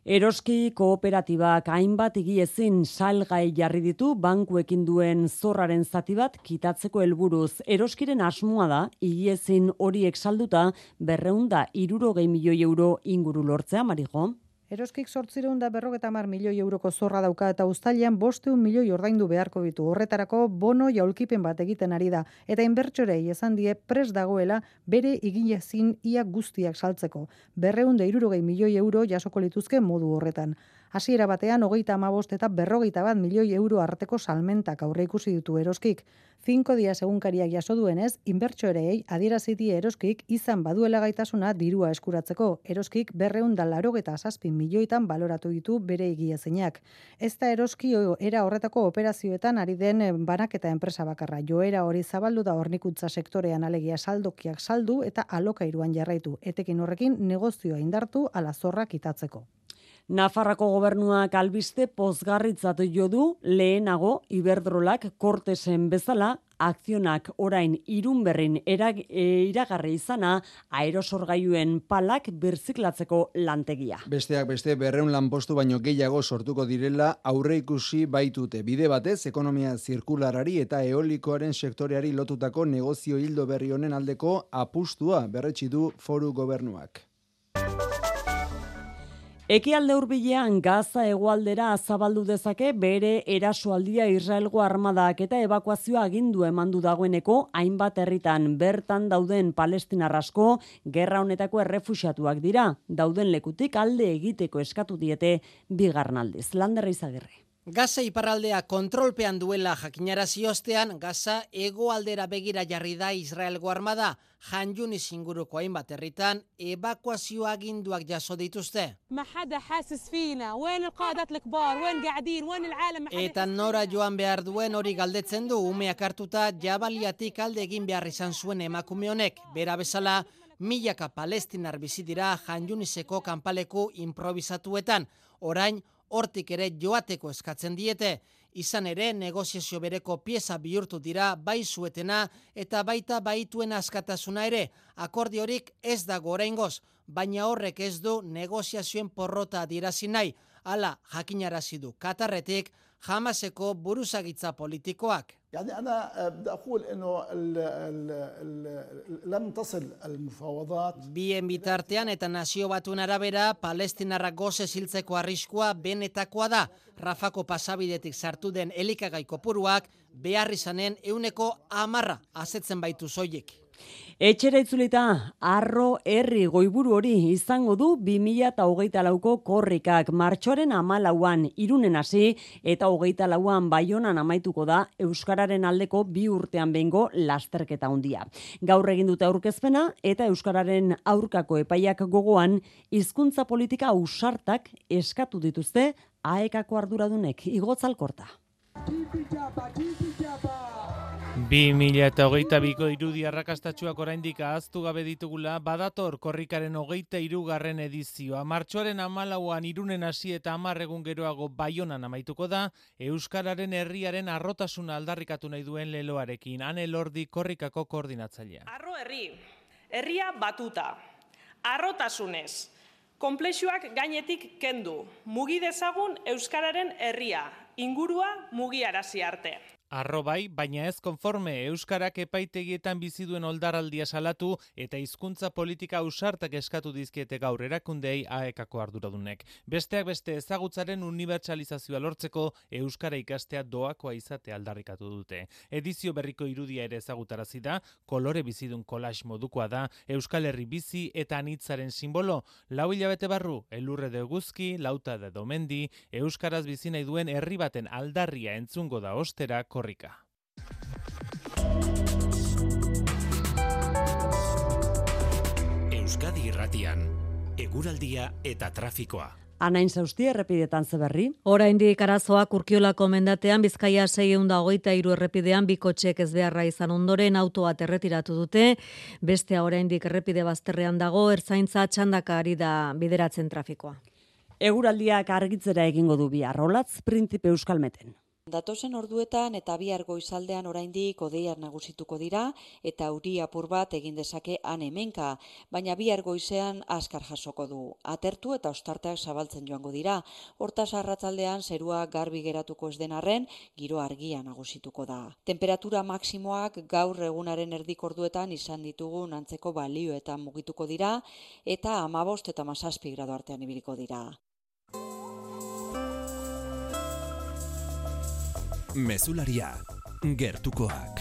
Eroski kooperatibak hainbat egiezin salgai jarri ditu bankuekin duen zorraren zati bat kitatzeko helburuz. Eroskiren asmoa da, igiezin horiek salduta berreunda irurogei milioi euro inguru lortzea, Marijo? Eroskik sortzireun da berrogeta mar milioi euroko zorra dauka eta ustalian bosteun milioi ordaindu beharko ditu. Horretarako bono jaulkipen bat egiten ari da. Eta inbertsorei esan die pres dagoela bere iginezin ia guztiak saltzeko. Berreun da irurogei milioi euro jasoko lituzke modu horretan. Hasiera batean hogeita amabost eta berrogeita bat milioi euro arteko salmentak aurre ikusi ditu eroskik. Cinco dias egunkariak jaso duenez, inbertsoreei adieraziti eroskik izan baduela gaitasuna dirua eskuratzeko. Eroskik berreun da larogeta zazpin milioitan baloratu ditu bere egia zeinak. Ez da eroski era horretako operazioetan ari den banak eta enpresa bakarra. Joera hori zabaldu da hornikutza sektorean alegia saldokiak saldu eta alokairuan jarraitu. Etekin horrekin negozioa indartu ala zorrak itatzeko. Nafarrako gobernuak albiste pozgarritzatu jo du lehenago Iberdrolak kortesen bezala akzionak orain irunberrin erag, e, iragarri izana aerosorgailuen palak birziklatzeko lantegia. Besteak beste berreun lanpostu baino gehiago sortuko direla aurre ikusi baitute. Bide batez, ekonomia zirkularari eta eolikoaren sektoreari lotutako negozio hildo berri honen aldeko apustua berretsi du foru gobernuak. Ekialde hurbilean Gaza hegoaldera zabaldu dezake bere erasoaldia Israelgo armadak eta ebakuazioa agindu emandu dagoeneko hainbat herritan bertan dauden palestinar asko gerra honetako errefuxiatuak dira. Dauden lekutik alde egiteko eskatu diete bigarnaldiz. Landerra izagerre. Gaza iparraldea kontrolpean duela jakinarazi ostean, Gaza hegoaldera begira jarri da Israelgo armada, janjuni inguruko hainbat herritan ebakuazio aginduak jaso dituzte. Eta nora joan behar duen hori galdetzen du umeak hartuta jabaliatik alde egin behar izan zuen emakume honek, bera bezala milaka palestinar bizitira janjuniseko kanpaleku improvisatuetan, orain hortik ere joateko eskatzen diete, izan ere negoziazio bereko pieza bihurtu dira bai zuetena eta baita baituen askatasuna ere, akordiorik ez dago oraingoz, baina horrek ez du negoziazioen porrota dirazi nahi, hala jakinarazi du Katarretik jamaseko buruzagitza politikoak. يعني انا بدي اقول انه لم تصل المفاوضات bien bitartean eta nazio batuen arabera palestinarrak goze ziltzeko arriskua benetakoa da Rafako pasabidetik sartu den elikagai kopuruak behar izanen euneko amarra azetzen baitu zoiek. Etxera itzulita, arro herri goiburu hori izango du 2008 lauko korrikak martxoaren amalauan irunen hasi eta hogeita lauan baionan amaituko da Euskararen aldeko bi urtean bengo lasterketa handia. Gaur egin dute aurkezpena eta Euskararen aurkako epaiak gogoan hizkuntza politika usartak eskatu dituzte aekako arduradunek igotzalkorta. 2022ko irudi arrakastatxuak oraindik ahaztu gabe ditugula, badator korrikaren hogeita irugarren edizioa. Martxoaren amalauan irunen hasi eta amarregun geroago baionan amaituko da, Euskararen herriaren arrotasuna aldarrikatu nahi duen leloarekin. Ane Lordi korrikako koordinatzailea. Arro herri, herria batuta, arrotasunez, komplexuak gainetik kendu, mugi dezagun Euskararen herria, ingurua mugiarazi arte. Arrobai, baina ez konforme Euskarak epaitegietan bizi duen oldaraldia salatu eta hizkuntza politika ausartak eskatu dizkiete gaur erakundei aekako arduradunek. Besteak beste ezagutzaren unibertsalizazioa lortzeko Euskara ikastea doakoa izate aldarrikatu dute. Edizio berriko irudia ere ezagutarazi da, kolore bizidun kolax modukoa da, Euskal Herri bizi eta anitzaren simbolo, lau hilabete barru, elurre de guzki, lauta de domendi, Euskaraz bizi nahi duen herri baten aldarria entzungo da ostera korrika. Euskadi Irratian, eguraldia eta trafikoa. Anain zauzti errepidetan zeberri. Oraindik arazoak urkiolako mendatean Bizkaia 623 errepidean bikotxek ez beharra izan ondoren autoa erretiratu dute. Bestea oraindik errepide bazterrean dago ertzaintza txandaka ari da bideratzen trafikoa. Eguraldiak argitzera egingo du bihar, rolatz printipe euskalmeten. Datozen orduetan eta bihar goizaldean oraindik odeiak nagusituko dira eta euri apur bat egin dezake han hemenka, baina bihar goizean askar jasoko du. Atertu eta ostarteak zabaltzen joango dira. Hortaz arratzaldean zerua garbi geratuko ez denarren, giro argia nagusituko da. Temperatura maksimoak gaur egunaren erdik orduetan izan ditugu antzeko balioetan mugituko dira eta amabost eta masazpi grado artean ibiliko dira. Mezularia, gertukoak.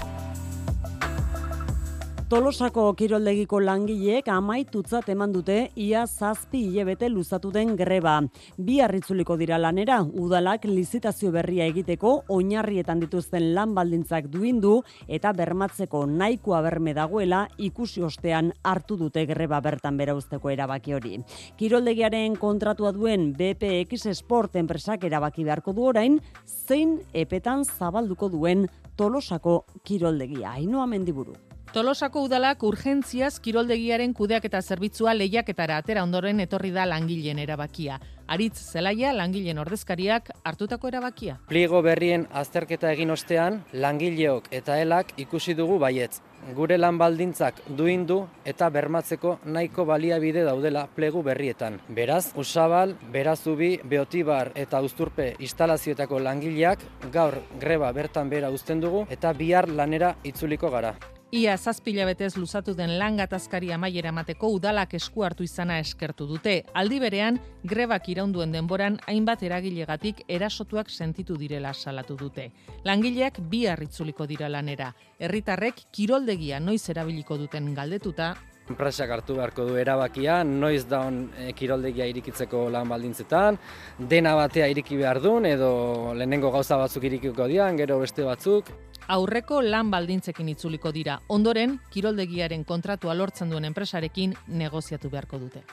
Tolosako kiroldegiko langileek amaitutzat eman dute ia zazpi hilebete luzatu den greba. Bi harritzuliko dira lanera, udalak lizitazio berria egiteko oinarrietan dituzten lan baldintzak duindu eta bermatzeko nahikoa berme dagoela ikusi ostean hartu dute greba bertan bera usteko erabaki hori. Kiroldegiaren kontratua duen BPX Sport enpresak erabaki beharko du orain, zein epetan zabalduko duen Tolosako kiroldegia. Ainoa mendiburu. Tolosako udalak urgentziaz kiroldegiaren kudeak eta zerbitzua lehiaketara atera ondoren etorri da langileen erabakia. Aritz zelaia langileen ordezkariak hartutako erabakia. Pliego berrien azterketa egin ostean, langileok eta helak ikusi dugu baietz. Gure lan baldintzak duindu eta bermatzeko nahiko baliabide daudela plegu berrietan. Beraz, Usabal, Berazubi, Beotibar eta Uzturpe instalazioetako langileak gaur greba bertan bera uzten dugu eta bihar lanera itzuliko gara. Ia zazpila betez luzatu den lan gatazkari amaiera emateko udalak esku hartu izana eskertu dute. Aldi berean, grebak iraunduen denboran hainbat eragilegatik erasotuak sentitu direla salatu dute. Langileak bi harritzuliko dira lanera. Herritarrek kiroldegia noiz erabiliko duten galdetuta, Enpresak hartu beharko du erabakia, noiz daun e, kiroldegia irikitzeko lan baldintzetan, dena batea iriki behar duen, edo lehenengo gauza batzuk irikiko dian, gero beste batzuk. Aurreko lan baldintzekin itzuliko dira, ondoren kiroldegiaren kontratua lortzen duen enpresarekin negoziatu beharko dute.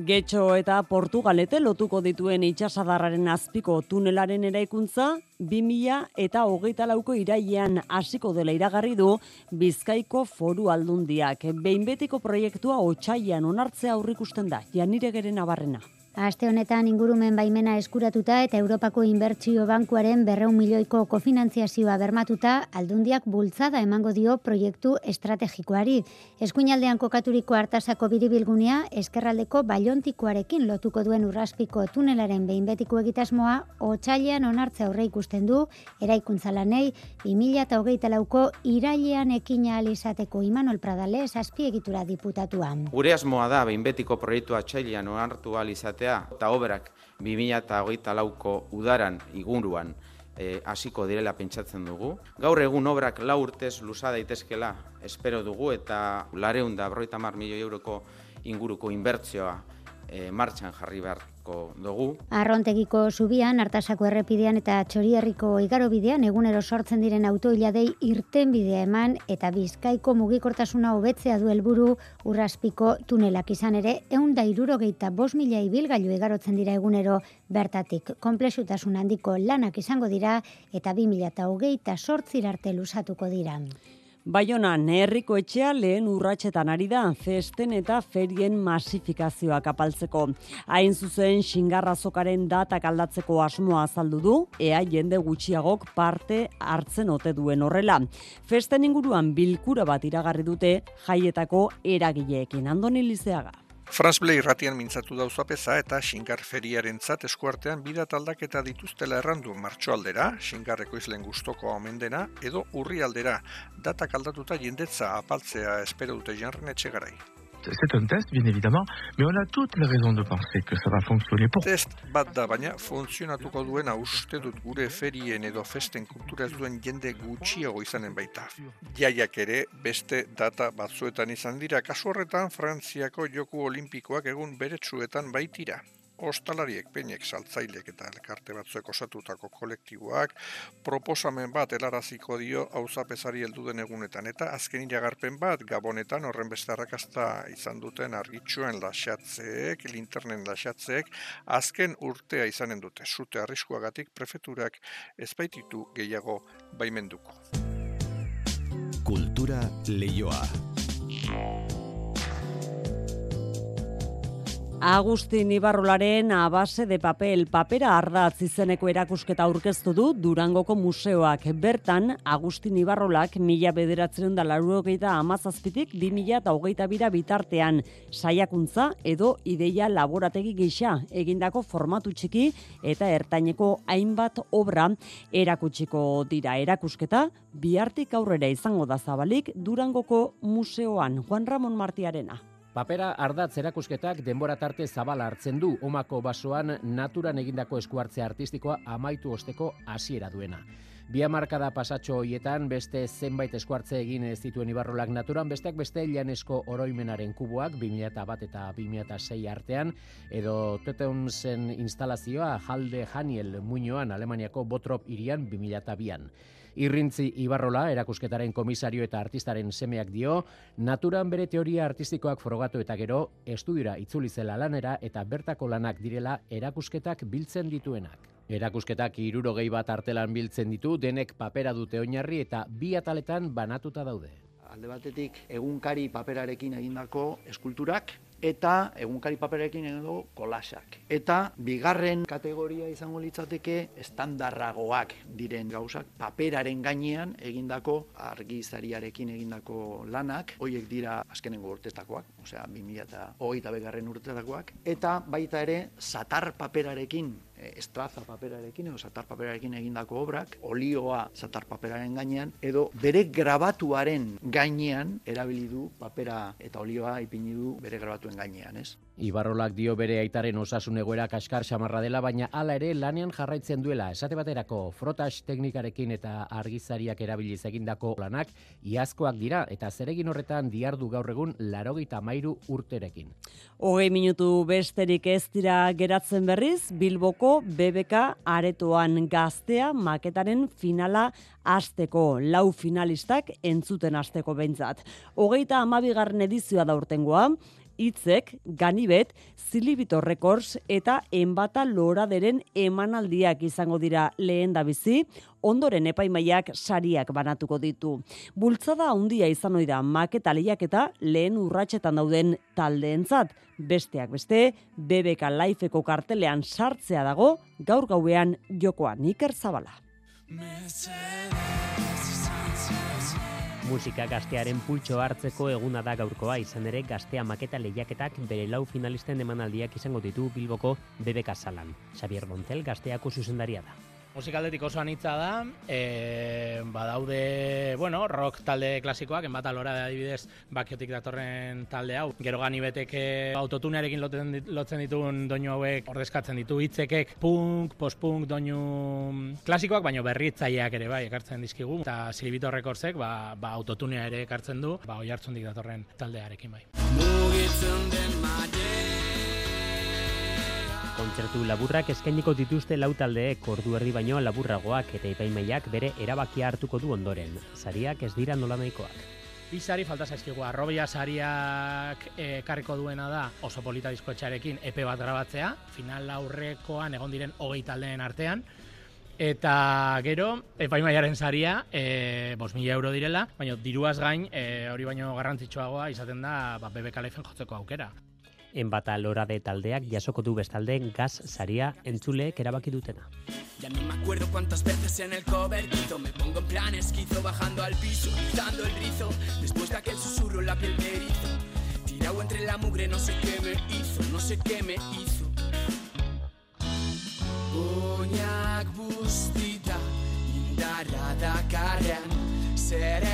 Getxo eta Portugalete lotuko dituen itxasadarraren azpiko tunelaren eraikuntza, 2000 eta hogeita lauko irailean hasiko dela iragarri du Bizkaiko foru aldundiak. Behinbetiko proiektua otxaian onartzea aurrikusten da, janire geren abarrena. Aste honetan ingurumen baimena eskuratuta eta Europako Inbertsio Bankuaren berreun milioiko kofinantziazioa bermatuta, aldundiak bultzada emango dio proiektu estrategikoari. Eskuinaldean kokaturiko hartasako biribilgunea, eskerraldeko baiontikoarekin lotuko duen urraspiko tunelaren behin betiko egitasmoa, otxailean onartza aurre ikusten du, eraikuntza lanei, 2000 eta hogeita lauko irailean ekina alizateko Imanol Pradale, egitura diputatuan. Gure asmoa da, behin betiko proiektua txailean onartu alizatea, eta obrak 2008 lauko udaran iguruan eh, hasiko direla pentsatzen dugu. Gaur egun obrak lau urtez luza daitezkela espero dugu eta lareun da broita mar milioi euroko inguruko inbertzioa e, martxan jarri beharko dugu. Arrontegiko zubian, hartasako errepidean eta txorierriko igarobidean egunero sortzen diren autoiladei irten bidea eman eta bizkaiko mugikortasuna hobetzea du helburu urraspiko tunelak izan ere, eun da irurogeita bos mila ibilgailu igarotzen dira egunero bertatik. Komplexutasun handiko lanak izango dira eta bi mila eta hogeita sortzirarte lusatuko dira. Baionan, herriko etxea lehen urratxetan ari da, festen eta ferien masifikazioak apaltzeko. Hain zuzen, xingarrazokaren datak aldatzeko asmoa azaldu du, ea jende gutxiagok parte hartzen ote duen horrela. Festen inguruan bilkura bat iragarri dute jaietako eragileekin. Andoni Lizeaga. Franz Blei ratian mintzatu dauzapeza eta xingar feriaren zat eskuartean bidat aldaketa dituztela errandu martxo aldera, xingarreko izlen gustoko omendena, edo urri aldera, datak aldatuta jendetza apaltzea espero dute janren etxegarai. C'est un test, bien évidemment, mais on a toutes les raisons de penser que ça va fonctionner. Pour... Test bat da, baina funtzionatuko duena uste dut gure ferien edo festen kultura duen jende gutxiago izanen baita. Jaiak ere beste data batzuetan izan dira, kasu horretan Frantziako joku olimpikoak egun beretsuetan baitira ostalariek, peinek, saltzaileek eta elkarte batzuek osatutako kolektiboak proposamen bat helaraziko dio auzapezari heldu den egunetan eta azken iragarpen bat gabonetan horren beste arrakasta izan duten argitsuen lasatzeek, linternen lasatzeek, azken urtea izanen dute, zute arriskuagatik prefeturak ezbaititu gehiago baimenduko. Kultura leioa. Agustin Ibarrolaren abase de papel papera ardatz izeneko erakusketa aurkeztu du Durangoko museoak. Bertan, Agustin Ibarrolak mila bederatzen da larurogeita amazazpitik bi mila eta hogeita bira bitartean saiakuntza edo ideia laborategi gisa egindako formatu txiki eta ertaineko hainbat obra erakutsiko dira erakusketa bihartik aurrera izango da zabalik Durangoko museoan Juan Ramon Martiarena. Papera ardatz erakusketak denbora tarte zabala hartzen du omako basoan naturan egindako eskuartze artistikoa amaitu osteko hasiera duena. Bi hamarkada pasatxo hoietan beste zenbait eskuartze egin ez dituen ibarrolak naturan, besteak beste janesko oroimenaren kuboak 2000 bat eta 2006 artean, edo teteun zen instalazioa Jalde Janiel Muñoan Alemaniako Botrop irian 2002an. Irrintzi Ibarrola, erakusketaren komisario eta artistaren semeak dio, naturan bere teoria artistikoak frogatu eta gero, estudiora itzuli zela lanera eta bertako lanak direla erakusketak biltzen dituenak. Erakusketak irurogei bat artelan biltzen ditu, denek papera dute oinarri eta bi ataletan banatuta daude. Alde batetik egunkari paperarekin egindako eskulturak, eta egunkari paperekin edo kolasak. Eta bigarren kategoria izango litzateke estandarragoak diren gauzak paperaren gainean egindako argizariarekin egindako lanak, hoiek dira azkenengo urtetakoak, osea 2008 begarren urtetakoak, eta baita ere satar paperarekin estraza paperarekin edo satar paperarekin egindako obrak, olioa satar paperaren gainean, edo bere grabatuaren gainean erabili du papera eta olioa ipini du bere grabatuen gainean, ez? Ibarrolak dio bere aitaren osasun egoera kaskar xamarra dela, baina hala ere lanean jarraitzen duela. Esate baterako frotas teknikarekin eta argizariak erabiliz egindako lanak iazkoak dira eta zeregin horretan diardu gaur egun larogita mairu urterekin. Hogei minutu besterik ez dira geratzen berriz, Bilboko BBK aretoan gaztea maketaren finala asteko lau finalistak entzuten asteko behintzat. Hogeita amabigarren edizioa da urtengoa, hitzek ganibet Zilibito Records eta Enbata Loraderen emanaldiak izango dira lehen da bizi, ondoren epaimaiak sariak banatuko ditu. Bultzada handia izan ohi da maketa eta lehen urratsetan dauden taldeentzat. Besteak beste, BBK Lifeko kartelean sartzea dago gaur gauean jokoan Iker Zabala. Musika gaztearen pultxo hartzeko eguna da gaurkoa izan ere gaztea maketa lehiaketak bere lau finalisten emanaldiak izango ditu Bilboko BBK salan. Xavier Montel gazteako zuzendaria da musikaldetik oso anitza da, e, badaude, bueno, rock talde klasikoak, enbat alora da adibidez bakiotik datorren talde hau. Gero gani beteke autotunearekin lotzen, lotzen dituen doinu hauek ordezkatzen ditu hitzekek punk, post-punk doinu klasikoak, baino berritzaileak ere bai, ekartzen dizkigu. Eta Silibito Rekordsek, ba, ba autotunea ere ekartzen du, ba oi hartzundik datorren taldearekin bai. Mugitzen den Kontzertu laburrak eskainiko dituzte lau taldeek ordu erdi baino laburragoak eta epaimaiak bere erabakia hartuko du ondoren. Sariak ez dira nola nahikoak. Bi sari falta zaizkigu, arrobia sariak ekarriko duena da oso polita diskoetxarekin epe bat grabatzea, final aurrekoan egon diren hogei taldeen artean, Eta gero, epaimaiaren saria, e, bos mila euro direla, baina diruaz gain, e, hori baino garrantzitsuagoa izaten da ba, BBK Lifen jotzeko aukera. Enbata lora de taldeak jasoko du bestalde gaz saria entzuleek erabaki dutena. Ya no me acuerdo cuántas veces en el cobertizo Me pongo en plan esquizo bajando al piso Rizando el rizo. Después de aquel susurro la piel me erizo Tirado entre la mugre no sé qué me hizo No sé qué me hizo. Oinak bustita indarra dakarren Zer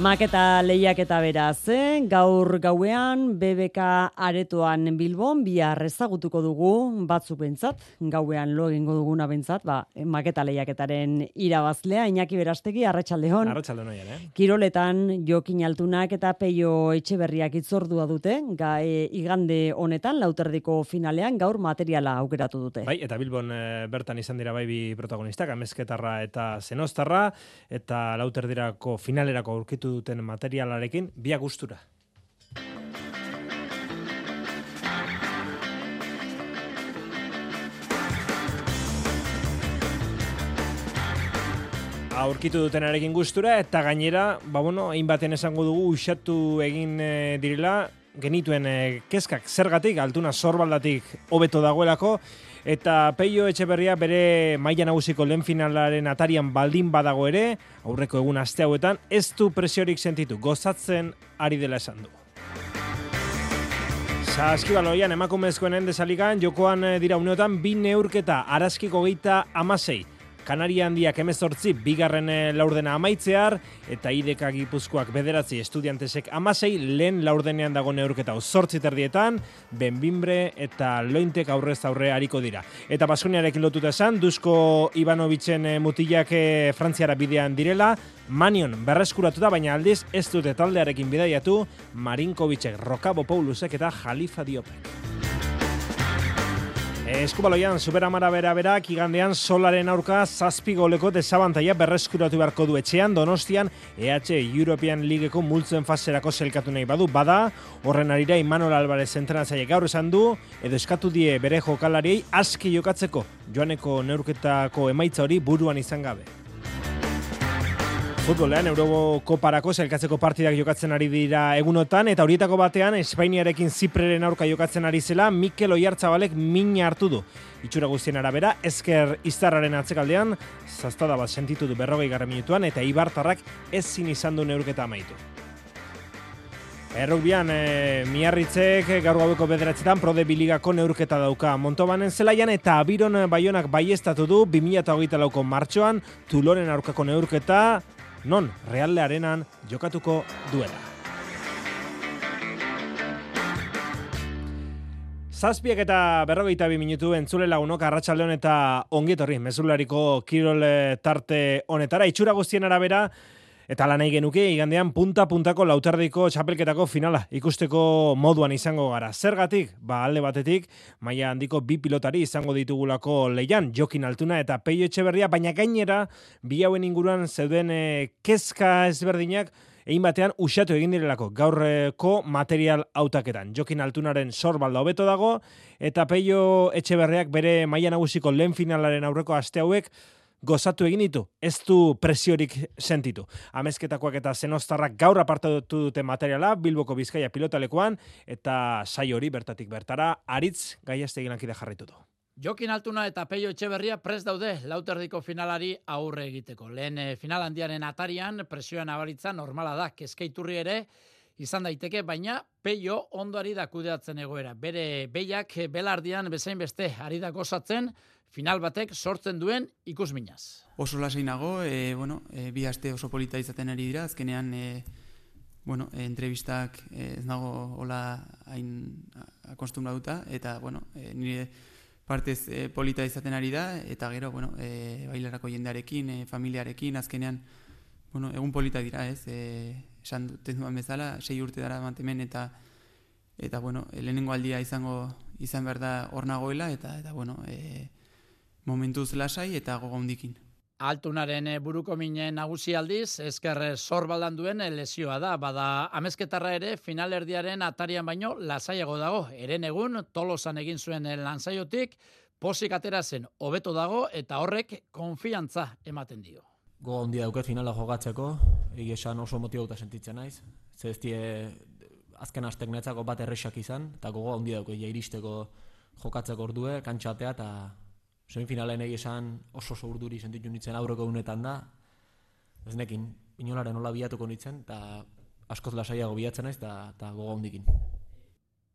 Maketa lehiak eta beraz, eh? gaur gauean BBK aretoan Bilbon bihar ezagutuko dugu batzuk bentzat, gauean lo egingo duguna bentzat, ba, maketa lehiaketaren irabazlea, Iñaki Berastegi, Arratsaldeon. Arratsaldeon oian, eh? Kiroletan Jokin Altunak eta Peio Etxeberriak itzordua dute, ga, e, igande honetan, lauterdiko finalean, gaur materiala aukeratu dute. Bai, eta Bilbon e, bertan izan dira bai bi protagonistak, amezketarra eta zenostarra, eta lauterdirako finalerako aurkitu duten materialarekin, biak gustura. aurkitu dutenarekin gustura eta gainera, ba bueno, hainbaten esango dugu usatu egin e, direla genituen e, kezkak zergatik altuna sorbaldatik hobeto dagoelako eta Peio Etxeberria bere maila nagusiko lehen finalaren atarian baldin badago ere, aurreko egun aste hauetan ez du presiorik sentitu, gozatzen ari dela esan du. Saskibaloian emakumezkoen endesaligan, jokoan eh, dira uneotan bi neurketa arazkiko geita amasei. Kanaria handiak emezortzi bigarren eh, laurdena amaitzear, eta ideka gipuzkoak bederatzi estudiantesek amasei lehen laurdenean dago neurketa zortzi terdietan, benbimbre eta lointek aurrez aurre hariko dira. Eta Baskoniarekin lotuta esan, Dusko Ivanovitzen eh, mutilak eh, Frantziara bidean direla, Manion berreskuratuta baina aldiz ez dute taldearekin bidaiatu, Marinkovicek, Rokabo Paulusek eta Jalifa Diopek. Eskubaloian, superamara bera berak, igandean solaren aurka zazpi goleko desabantaia berreskuratu beharko du etxean, donostian EH European Leagueko multzen faserako selkatu nahi badu, bada, horren arira Imanol Alvarez entrenatzaile gaur esan du, edo eskatu die bere jokalariei aski jokatzeko joaneko neurketako emaitza hori buruan izan gabe. Futbolean, Eurokoparako zelkatzeko partidak jokatzen ari dira egunotan, eta horietako batean, Espainiarekin Zipreren aurka jokatzen ari zela, Mikel Oiartzabalek min hartu du. Itxura guztien arabera, ezker iztarraren atzekaldean, zaztada bat sentitu du berrogei garra minutuan, eta Ibartarrak ezin izan du neurketa amaitu. Errukbian, e, miarritzek gaur gaueko bederatzetan prode biligako neurketa dauka Montobanen zelaian eta Abiron Baionak baiestatu du 2008 lauko martxoan Tuloren aurkako neurketa non Realde Arenan jokatuko duela. Zazpiak eta berrogeita bi minutu entzule lagunok arratsaldeon eta ongietorri mezulariko kirol eh, tarte honetara. Itxura guztien arabera, Eta lan nahi genuke, igandean punta-puntako lautardiko txapelketako finala ikusteko moduan izango gara. Zergatik, ba alde batetik, maia handiko bi pilotari izango ditugulako leian, Jokin Altuna eta Peio Etxeberria, baina gainera, bi hauen inguruan zeuden e, kezka ezberdinak, egin batean usatu egin direlako gaurreko material hautaketan. Jokin Altunaren sorbalda hobeto dago, eta Peio Etxeberriak bere maia nagusiko lehen finalaren aurreko aste hauek, gozatu egin ditu, ez du presiorik sentitu. Amezketakoak eta zenostarrak gaur apartatu dute materiala, Bilboko Bizkaia pilotalekuan, eta sai hori bertatik bertara, aritz gaiazte egilankide jarritu du. Jokin Altuna eta Peio Etxeberria prest daude lauterdiko finalari aurre egiteko. Lehen eh, final handiaren atarian presioan abalitza normala da, kezkeiturri ere izan daiteke, baina Peio ondoari da kudeatzen egoera. Bere behiak belardian bezain beste ari da gozatzen, final batek sortzen duen ikusminaz. Oso lasainago, e, bueno, e, bi aste oso polita izaten ari dira, azkenean e, bueno, e, entrevistak e, ez nago hola hain akostumbratuta eta bueno, e, nire partez e, polita izaten ari da eta gero, bueno, e, bailarako jendearekin, e, familiarekin, azkenean bueno, egun polita dira, ez? E, esan duten duan bezala, sei urte dara mantemen eta eta bueno, lehenengo aldia izango izan behar da hor nagoela eta eta bueno, e, momentuz lasai eta gogo hundikin. Altunaren eh, buruko minen nagusi aldiz, ezker sorbaldan duen lesioa da, bada amezketarra ere finalerdiaren atarian baino lasaiago dago. Eren egun, tolosan egin zuen lanzaiotik, posik atera zen hobeto dago eta horrek konfiantza ematen dio. Go handia dauket finala jogatzeko, egia esan oso motibauta sentitzen naiz. Ze azken astek netzako bat erresak izan, eta gogo handia dauket ja iristeko jokatzeko ordue, kantxatea eta semifinalen egi esan oso oso urduri sentitu nintzen aurreko unetan da, ez nekin, inolaren nola biatuko nintzen, eta askoz lasaiago biatzen naiz, eta gogo handikin.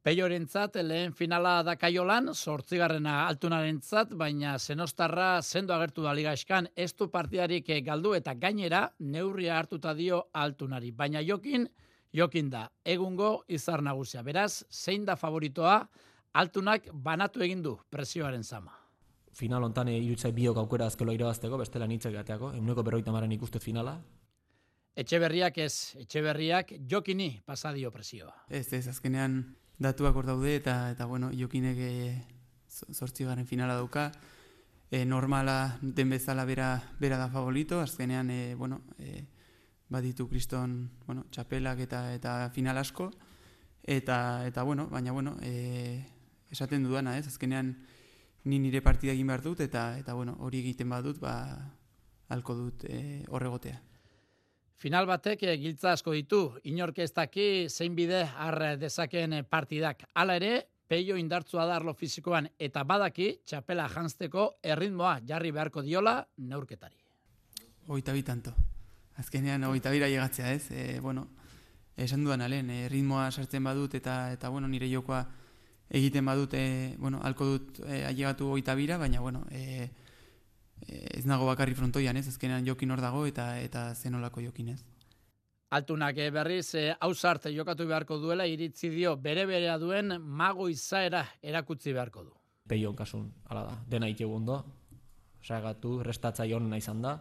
Peiorentzat lehen finala da kaiolan, sortzigarrena altunarentzat, baina zenostarra sendo agertu da ligaiskan, ez du partidarik galdu eta gainera neurria hartuta dio altunari. Baina jokin, jokin da, egungo izar nagusia. Beraz, zein da favoritoa, altunak banatu egin du presioaren zama final hontan irutzai biok aukera azkelo irabazteko, bestela nitzek gateako, eguneko berroita maren ikuste finala. Etxeberriak ez, etxeberriak jokini pasadio presioa. Ez, ez, azkenean datuak hor daude eta, eta bueno, jokinek e, zortzi garen finala dauka. E, normala den bezala bera, bera da favorito, azkenean, e, bueno, e, baditu kriston, bueno, txapelak eta eta final asko. Eta, eta bueno, baina, bueno, e, esaten dudana, ez, azkenean, ni nire partida egin behar dut, eta, eta bueno, hori egiten badut, ba, alko dut e, horregotea. Final batek e, giltza asko ditu, inork ez daki zein bide har dezakeen eh, partidak. Hala ere, peio indartzua da arlo fizikoan eta badaki txapela jantzteko erritmoa jarri beharko diola neurketari. Oita bitanto. Azkenean oita bira llegatzea ez. E, bueno, esan duan alen, erritmoa sartzen badut eta, eta bueno, nire jokoa egiten badute, bueno, alko dut e, ailegatu oita bira, baina, bueno, e, ez nago bakarri frontoian, ez, azkenean jokin hor dago eta eta zenolako jokin ez. Altunak berriz, hau e, jokatu beharko duela, iritzi dio bere berea duen mago izaera erakutzi beharko du. Peion kasun, ala da, dena ike gundo, sagatu, restatza joan nahi da,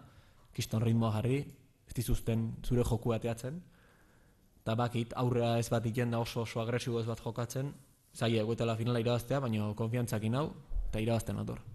kiston ritmoa jarri, ez dizuzten zure joku bateatzen, eta bakit aurrea ez bat iken da oso oso agresibo ez bat jokatzen, zaila egoetela finala irabaztea, baina konfiantzakin hau, eta irabazten ator.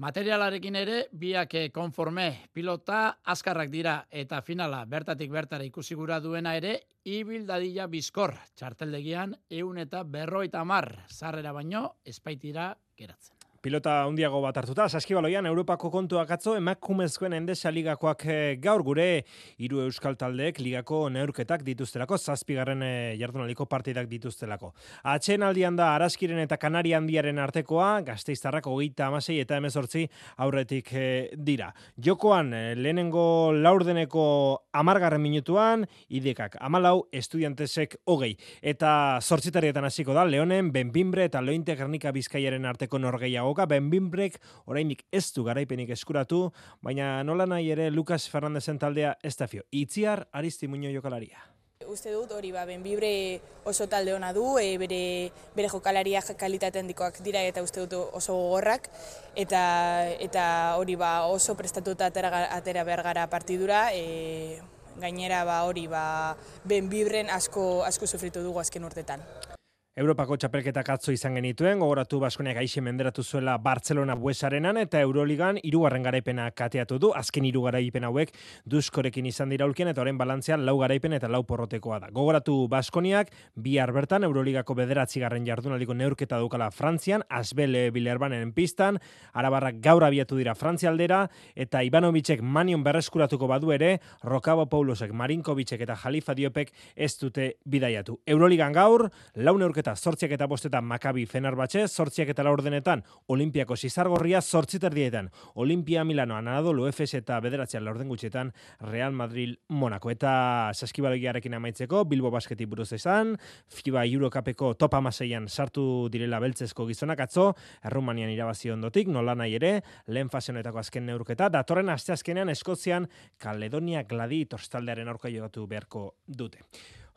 Materialarekin ere, biak konforme pilota azkarrak dira eta finala bertatik bertara ikusi gura duena ere, ibil dadila bizkor, txarteldegian, eun eta berroita mar, zarrera baino, espaitira geratzen. Pilota handiago bat hartuta, saskibaloian Europako kontuak atzo emakumezkoen endesa ligakoak eh, gaur gure hiru euskal taldeek ligako neurketak dituztelako, zazpigarren eh, jardunaliko partidak dituztelako. Atxen aldian da Araskiren eta Kanari handiaren artekoa, gazteiztarrak hogeita amasei eta emezortzi aurretik eh, dira. Jokoan, lehenengo laurdeneko amargarren minutuan, idekak amalau, estudiantesek hogei. Eta zortzitarietan hasiko da, Leonen, Benbimbre eta Lointe Gernika Bizkaiaren arteko norgeia Oka Benbinbrek orainik ez du garaipenik eskuratu, baina nola nahi ere Lucas Fernandezen taldea ez da fio. Itziar Aristi Muño jokalaria. Uste dut hori ba, Benbibre oso talde ona du, e, bere, bere jokalaria kalitatean dikoak dira eta uste dut oso gogorrak eta eta hori ba, oso prestatuta atera, atera behar gara partidura, e, gainera ba, hori ba, Benbibren asko, asko sufritu dugu azken urtetan. Europako txapelketak atzo izan genituen, gogoratu Baskoniak aixe menderatu zuela Barcelona buesarenan eta Euroligan irugarren garaipena kateatu du, azken iru garaipen hauek duzkorekin izan dira ulkien eta horren balantzean lau garaipen eta lau porrotekoa da. Gogoratu Baskoniak, bi bertan Euroligako bederatzi garren jardunaliko neurketa dukala Frantzian, Asbel Bilerbanen pistan, Arabarrak gaur abiatu dira Frantzialdera, eta Ivanovicek manion berreskuratuko badu ere, Rokabo Paulosek, Marinkovicek eta Jalifa Diopek ez dute bidaiatu. Euroligan gaur, lau neurketa eta sortziak eta bostetan Makabi Fenerbahce, sortziak eta laurdenetan Olimpiako Sizargorria, sortziterdietan Olimpia Milano, Anadolu Efes eta bederatzean laurden gutxetan Real Madrid Monaco. Eta saskibalogiarekin amaitzeko, Bilbo Basketi buruz esan, FIBA Eurocapeko topa maseian sartu direla beltzezko gizonak atzo, Errumanian irabazi ondotik, nola nahi ere, lehen fasionetako azken neurketa, datorren aste azkenean Eskozian Kaledonia Gladi torstaldearen aurka jogatu beharko dute.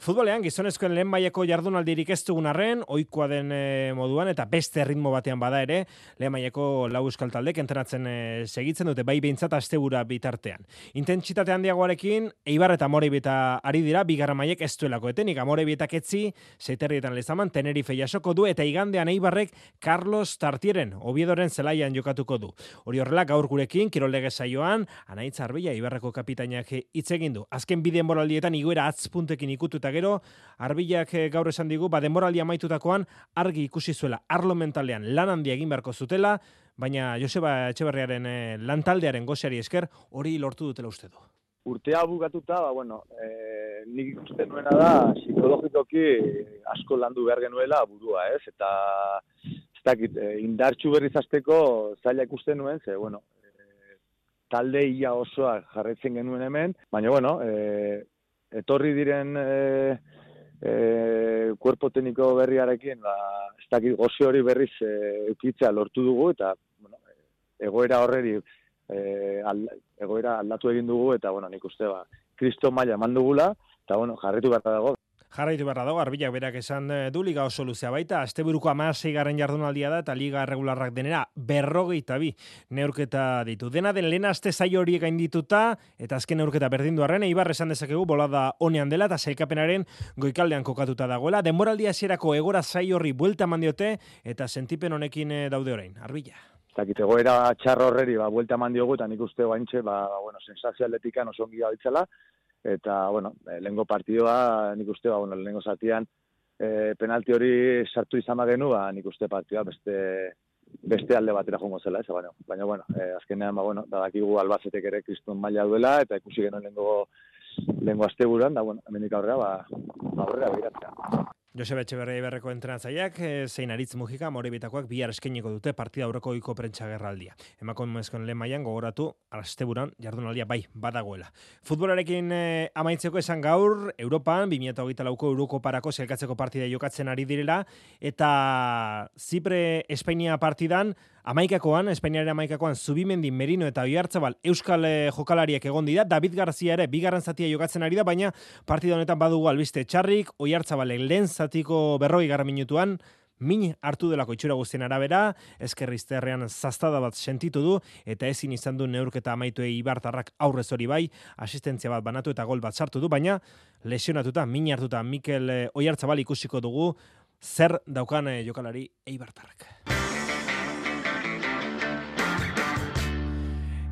Futbolean, gizonezkoen lehen mailako jardunaldirik ez dugun arren, oikoa den e, moduan, eta beste ritmo batean bada ere, lehen mailako lau euskal taldek entrenatzen e, segitzen dute, bai behintzat astebura bitartean. Intentsitate handiagoarekin, Eibar eta Morebita ari dira, bigarra mailek ez duelako etenik, Amorebietak etzi, zeiterrietan lezaman, Tenerife jasoko du, eta igandean Eibarrek Carlos Tartieren, obiedoren zelaian jokatuko du. Hori horrela, gaur gurekin, kiroldege saioan, anaitz arbila, Eibarreko kapitainak hitz egin du. Azken bideen moraldietan, igoera atzpuntekin ikututa gero, arbilak eh, gaur esan digu, ba denboraldia amaitutakoan argi ikusi zuela arlo mentalean lan handia egin beharko zutela, baina Joseba Etxeberriaren eh, lantaldearen goxari esker hori lortu dutela uste du. Urtea bukatuta, ba, bueno, e, nik ikusten nuena da, psikologikoki asko landu behar genuela burua, ez? Eta, ez dakit, e, indartxu berriz azteko zaila ikusten nuen, ze, bueno, e, talde ia osoa jarretzen genuen hemen, baina, bueno, e, etorri diren e, e, kuerpo tekniko berriarekin, ba, ez dakit gozi hori berriz e, eukitzea lortu dugu, eta bueno, egoera horreri e, egoera aldatu egin dugu, eta bueno, nik uste ba, kristo maila eman dugula, eta bueno, jarritu behar dago, Jarraitu beharra dago, arbilak berak esan eh, du liga oso luzea baita, asteburuko amasei garen jardunaldia da, eta liga regularrak denera berrogeita bi neurketa ditu. Dena den lehen aste zai horiek dituta, eta azken neurketa berdindu arren, eibar esan dezakegu bolada honean dela, eta zailkapenaren goikaldean kokatuta dagoela. Denboraldia esierako egora zai horri buelta mandiote, eta sentipen honekin eh, daude orain. Arbila. Zakit, egoera txarro horreri, ba, buelta mandiogu, eta nik uste baintxe, ba, bueno, sensazio atletikan oso ongi gabitzela, eta, bueno, e, lehenko partidua, nik uste, ba, bueno, lehenko zatian, e, penalti hori sartu izan bagenu, ba, nik uste partidua beste, beste alde batera jongo zela, ez, baina, baina, bueno, e, azkenean, ba, bueno, da dakigu albazetek ere kriston maila duela, eta ikusi genuen lehenko azte buruan, da, bueno, hemenik aurrera, ba, aurrera biratzea. Joseba Etxeberria Iberreko entrenatzaileak eh, zein aritz mugika morebitakoak bihar eskeniko dute partida aurreko iko prentsa gerraldia. Emakon mezkon lehen maian gogoratu asteburan jardunaldia bai badagoela. Futbolarekin eh, amaitzeko esan gaur Europan 2008 lauko Euroko parako zelkatzeko partida jokatzen ari direla eta Zipre Espainia partidan Amaikakoan, Espainiaren amaikakoan, Zubimendi, Merino eta Oiartzabal Euskal eh, jokalariak egon dira, David Garzia ere bigarren zatia jokatzen ari da, baina partida honetan badugu albiste txarrik, Oiartzabalek lehen zatiko berroi garra minutuan, min hartu delako itxura guztien arabera, eskerrizterrean zaztada bat sentitu du, eta ezin izan du neurketa amaitu ibartarrak aurrez hori bai, asistentzia bat banatu eta gol bat sartu du, baina lesionatuta, min hartuta Mikel eh, Oiartzabal ikusiko dugu, zer daukan eh, jokalari eibartarrak.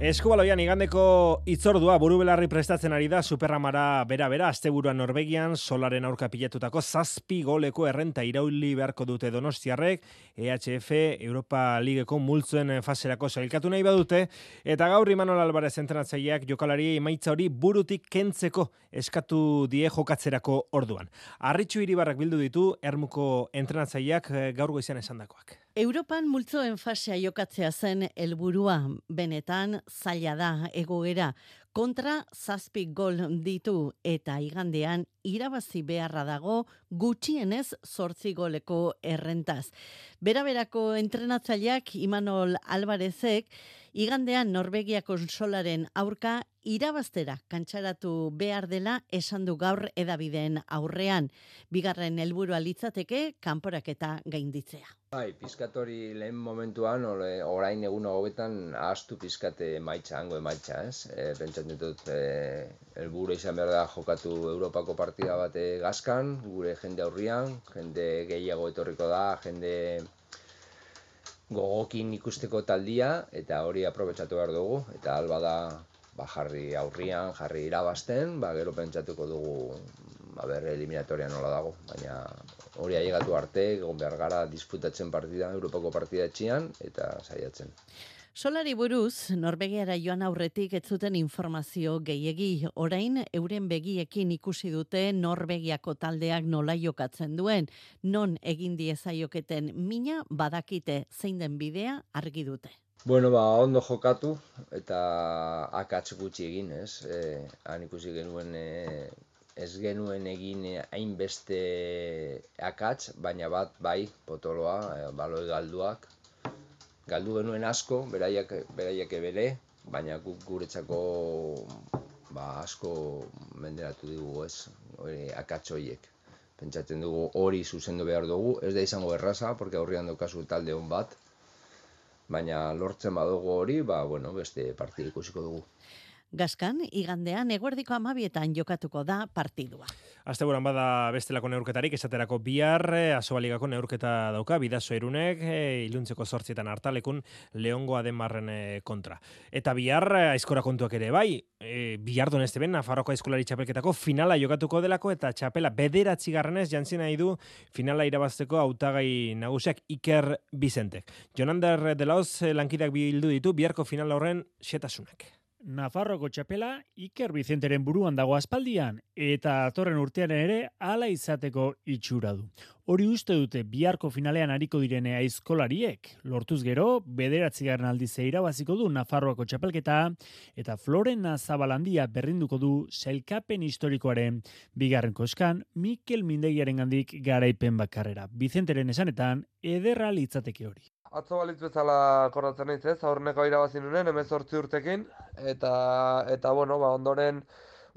Eskubaloian igandeko itzordua burubelarri prestatzen ari da Superramara bera-bera, asteburuan Norvegian, solaren aurka pilatutako zazpi goleko errenta irauli beharko dute donostiarrek, EHF, Europa Ligeko multzuen faserako sailkatu nahi badute, eta gaur Imanol Alvarez entrenatzaileak jokalari emaitza hori burutik kentzeko eskatu die jokatzerako orduan. Arritxu iribarrak bildu ditu, ermuko entrenatzaileak eh, gaur goizian esandakoak. Europan multzoen fasea jokatzea zen helburua benetan zaila da egoera. Kontra zazpi gol ditu eta igandean irabazi beharra dago gutxienez zortzi goleko errentaz. Bera-berako entrenatzaileak Imanol Alvarezek igandean Norvegia konsolaren aurka irabaztera kantxaratu behar dela esan du gaur edabideen aurrean. Bigarren helburua litzateke kanporaketa gainditzea. Bai, pizkatori lehen momentuan, ole, orain egun hobetan ahaztu pizkate emaitza, hango emaitza, ez? E, pentsatzen dut, e, elburu izan behar da jokatu Europako partida bate gazkan, gure jende aurrian, jende gehiago etorriko da, jende gogokin ikusteko taldia, eta hori aprobetsatu behar dugu, eta alba da, ba, jarri aurrian, jarri irabazten, ba, gero pentsatuko dugu, ba, ber, eliminatoria nola dago, baina hori ailegatu arte, egon behar gara disputatzen partida, Europako partida etxian, eta saiatzen. Solari buruz, Norvegiara joan aurretik ez zuten informazio gehiegi. Orain, euren begiekin ikusi dute Norvegiako taldeak nola jokatzen duen. Non egin diezaioketen mina badakite zein den bidea argi dute. Bueno, ba, ondo jokatu eta akatz gutxi egin, ez? E, han ikusi genuen e, ez genuen egin hainbeste akats, baina bat bai potoloa, e, baloi galduak. Galdu genuen asko, beraiak, beraiak ebele, baina guk guretzako ba, asko menderatu dugu ez, hori akatsoiek. Pentsatzen dugu hori zuzendu behar dugu, ez da izango erraza, porque aurrian daukazu talde hon bat, baina lortzen badugu hori, ba, bueno, beste partida ikusiko dugu. Gaskan, igandean eguerdiko amabietan jokatuko da partidua. Aste buran bada bestelako neurketarik, esaterako bihar, eh, asobaligako neurketa dauka, bidazo erunek, e, iluntzeko sortzietan hartalekun, leongo ademarren e, kontra. Eta bihar, aizkora kontuak ere, bai, e, bihar doneste ben, Nafarroko aizkolari txapelketako finala jokatuko delako, eta txapela bederatzi garranez jantzina du finala irabazteko autagai nagusiak Iker Bizentek. Jonander de Laoz lankidak bildu ditu, biharko finala horren setasunak. Nafarroko txapela Iker Vicenteren buruan dago aspaldian eta atorren urtean ere hala izateko itxura du. Hori uste dute biharko finalean ariko direne aizkolariek, lortuz gero, bederatzi garen aldiz irabaziko du Nafarroako txapelketa eta Florena Zabalandia berrinduko du selkapen historikoaren bigarren koskan Mikel Mindegiaren gandik garaipen bakarrera. Vicenteren esanetan, ederra litzateke hori. Atzo balitz bezala korratzen naiz ez, aurreneko irabazi hemen sortzi urtekin, eta, eta bueno, ba, ondoren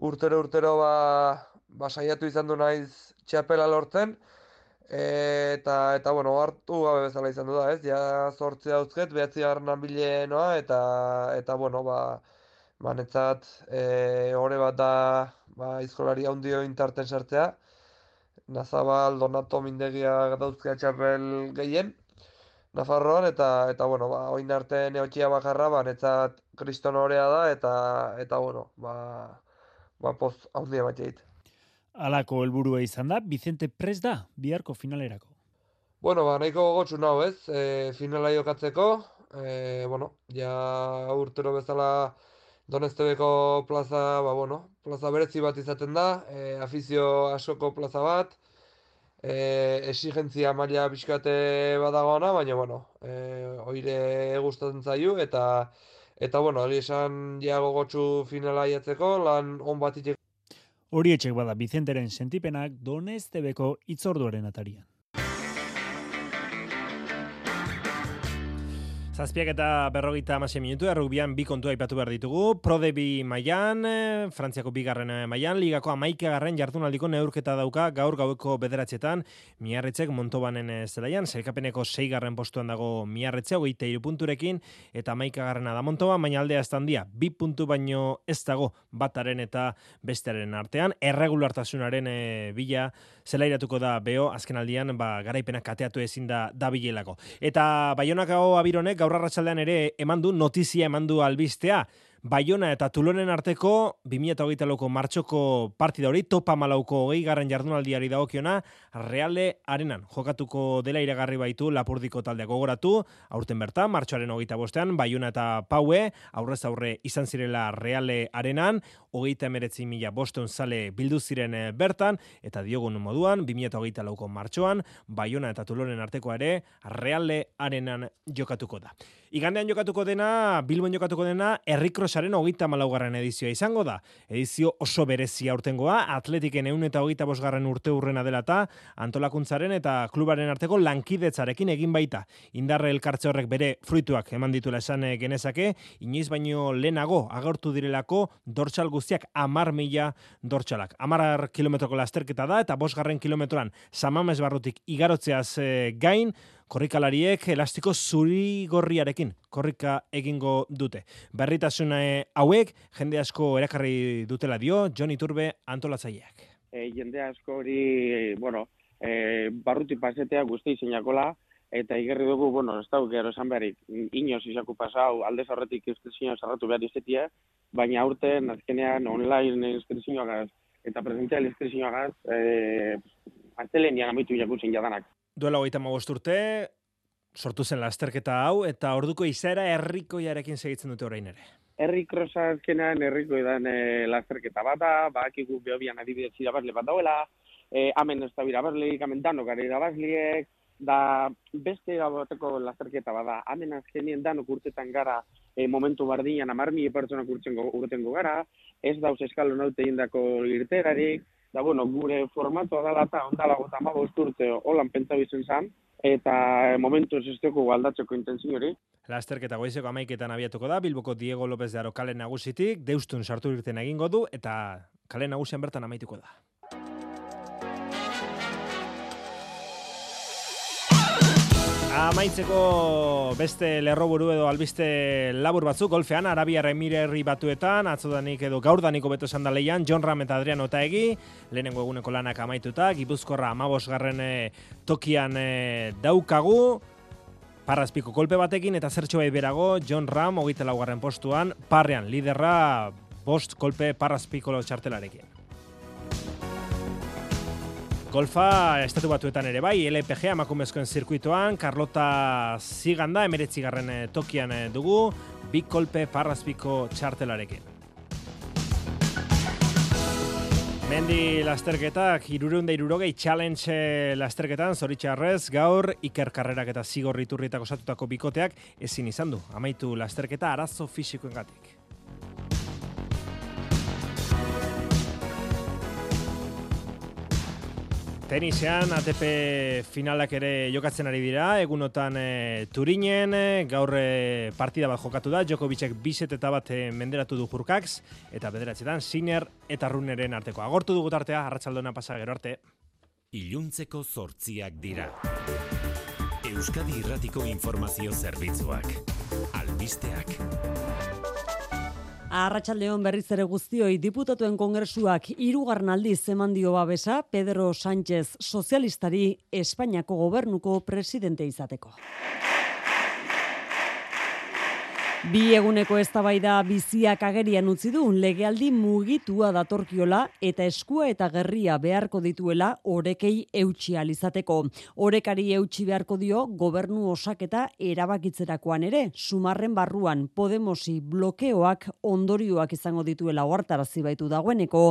urtero urtero ba, ba saiatu izan du naiz txapela lortzen, eta, eta bueno, hartu gabe bezala izan du da ez, ja sortzi dauzket, behatzi garran bilenoa, eta, eta bueno, ba, ba netzat, e, hore bat da, ba, izkolari handio intarten sartzea, Nazabal, Donato, Mindegia dauzkea txapel gehien, Nafarroan eta eta bueno, ba orain arte neotxia bakarra ba netzat Kriston orea da eta eta bueno, ba ba poz handia bat jait. Alako helburua izan da Vicente Pres da biharko finalerako. Bueno, ba nahiko gogotsu nau, ez? E, finala jokatzeko, e, bueno, ja urtero bezala Donestebeko plaza, ba bueno, plaza berezi bat izaten da, e, afizio asoko plaza bat, eh, exigentzia maila pixkate badagona, baina, bueno, eh, oire gustatzen zaiu, eta, eta bueno, hori esan jago gotxu finala iatzeko, lan on bat itxeko. Hori etxek bada, Vicenteren sentipenak donestebeko itzorduaren atarian. Zazpiak eta berrogeita amasei minutu, errugbian bi kontua aipatu behar ditugu. Prodebi maian, eh, Frantziako bigarren eh, maian, ligako amaika garren jardunaldiko neurketa dauka gaur gaueko bederatzetan, miarretzek montobanen eh, zelaian, zelkapeneko sei garren postuan dago miarretze, hogeita irupunturekin, eta amaika garrena da montoba, baina aldea ez handia, bi puntu baino ez dago bataren eta bestearen artean, erregulartasunaren bila zelairatuko da beho, azken aldian, ba, garaipena kateatu ezin da da bilelako. Eta baionako abironek, gaur arratsaldean ere eman du notizia eman du albistea. Baiona eta Tulonen arteko 2008ko martxoko partida hori, topa malauko hogei garren jardunaldiari dagokiona, reale arenan. Jokatuko dela iragarri baitu lapurdiko taldeak gogoratu, aurten bertan, martxoaren hogeita bostean, Baiona eta Paue, aurrez aurre izan zirela reale arenan, hogeita emeretzi mila boston zale bildu ziren eh, bertan, eta diogun moduan, 2008 lauko martxoan, Baiona eta Tulonen arteko ere, reale arenan jokatuko da. Igandean jokatuko dena, Bilbon jokatuko dena, Errikrosaren hogeita malaugarren edizioa izango da. Edizio oso berezia urtengoa, atletiken eun eta hogeita bosgarren urte urrena dela eta antolakuntzaren eta klubaren arteko lankidetzarekin egin baita. Indarre elkartze horrek bere fruituak eman dituela esan eh, genezake, inoiz baino lehenago agertu direlako dortsal guztiak amar mila dortsalak. Amar kilometroko lasterketa da eta bosgarren kilometroan samamez barrutik igarotzeaz eh, gain, korrikalariek elastiko zuri gorriarekin korrika egingo dute. Berritasuna hauek jende asko erakarri dutela dio Johnny Turbe antolatzaileak. E, jende asko hori, bueno, e, barruti pasetea guzti zeinakola, eta igerri dugu, bueno, ez dauk gero esan beharik, inoz izaku pasau, alde zarretik inskripzioa zarratu behar izetia, baina aurten, azkenean, online inskripzioa eta presentzial inskripzioa gaz, e, Aztelenian amitu jakutzen jadanak duela hogeita urte, sortu zen lasterketa hau, eta orduko izaera herrikoiarekin segitzen dute orain ere. Herrikrosa azkenean herriko edan e, lasterketa bat da, bakigu behobian adibidez irabazle bat dauela, e, amen ez da irabazleik, amen dano gara irabazliek, da beste bateko lasterketa bat da, amen azkenien dano urtetan gara e, momentu bardinan amarmi pertsonak urtengo gara, ez dauz eskalon haute indako irterarik, da bueno, gure formatoa da eta ondala gota ma urte holan pentsa bizen zan, eta momentu ez dugu aldatzeko intentzio hori. Lasterketa goizeko amaiketan abiatuko da, Bilboko Diego López de Aro kale nagusitik, deustun sartu irten egingo du, eta kale nagusian bertan amaituko da. Amaitzeko beste lerroburu edo albiste labur batzuk, golfean, Arabiar Emirerri batuetan, atzodanik edo gaurdaniko beto esan da leian, John Ram eta Adriano egi, lehenengo eguneko lanak amaituta, Gipuzkorra amabosgarren eh, tokian e, daukagu, Parrazpiko kolpe batekin eta zertxo bai berago, John Ram, hogeita laugarren postuan, parrean, liderra, bost kolpe parrazpiko txartelarekin. Golfa estatu batuetan ere bai, LPG amakumezkoen zirkuitoan, Carlota Ziganda, emeretzi garren eh, tokian eh, dugu, bi kolpe parrazpiko txartelarekin. Mendi lasterketak, irureunda irurogei challenge eh, lasterketan, zoritxarrez, gaur, iker karrerak eta zigorriturrietako satutako bikoteak ezin izan du. Amaitu lasterketa arazo fisikoen Tenisean ATP finalak ere jokatzen ari dira, egunotan e, Turinen, eh, gaur e, partida bat jokatu da, Djokovicek biset eta bat menderatu du jurkaks, eta bederatzetan Siner eta Runeren arteko. Agortu dugu tartea, arratsaldona pasa gero arte. Iluntzeko zortziak dira. Euskadi Irratiko Informazio Zerbitzuak. Albisteak. Arratxaldeon berriz ere guztioi diputatuen kongresuak irugarren aldiz eman dio babesa Pedro Sánchez sozialistari Espainiako gobernuko presidente izateko. Bi eguneko eztabaida biziak agerian utzi du legealdi mugitua datorkiola eta eskua eta gerria beharko dituela orekei eutxi alizateko. Orekari eutxi beharko dio gobernu osaketa erabakitzerakoan ere, sumarren barruan Podemosi blokeoak ondorioak izango dituela oartarazi baitu dagoeneko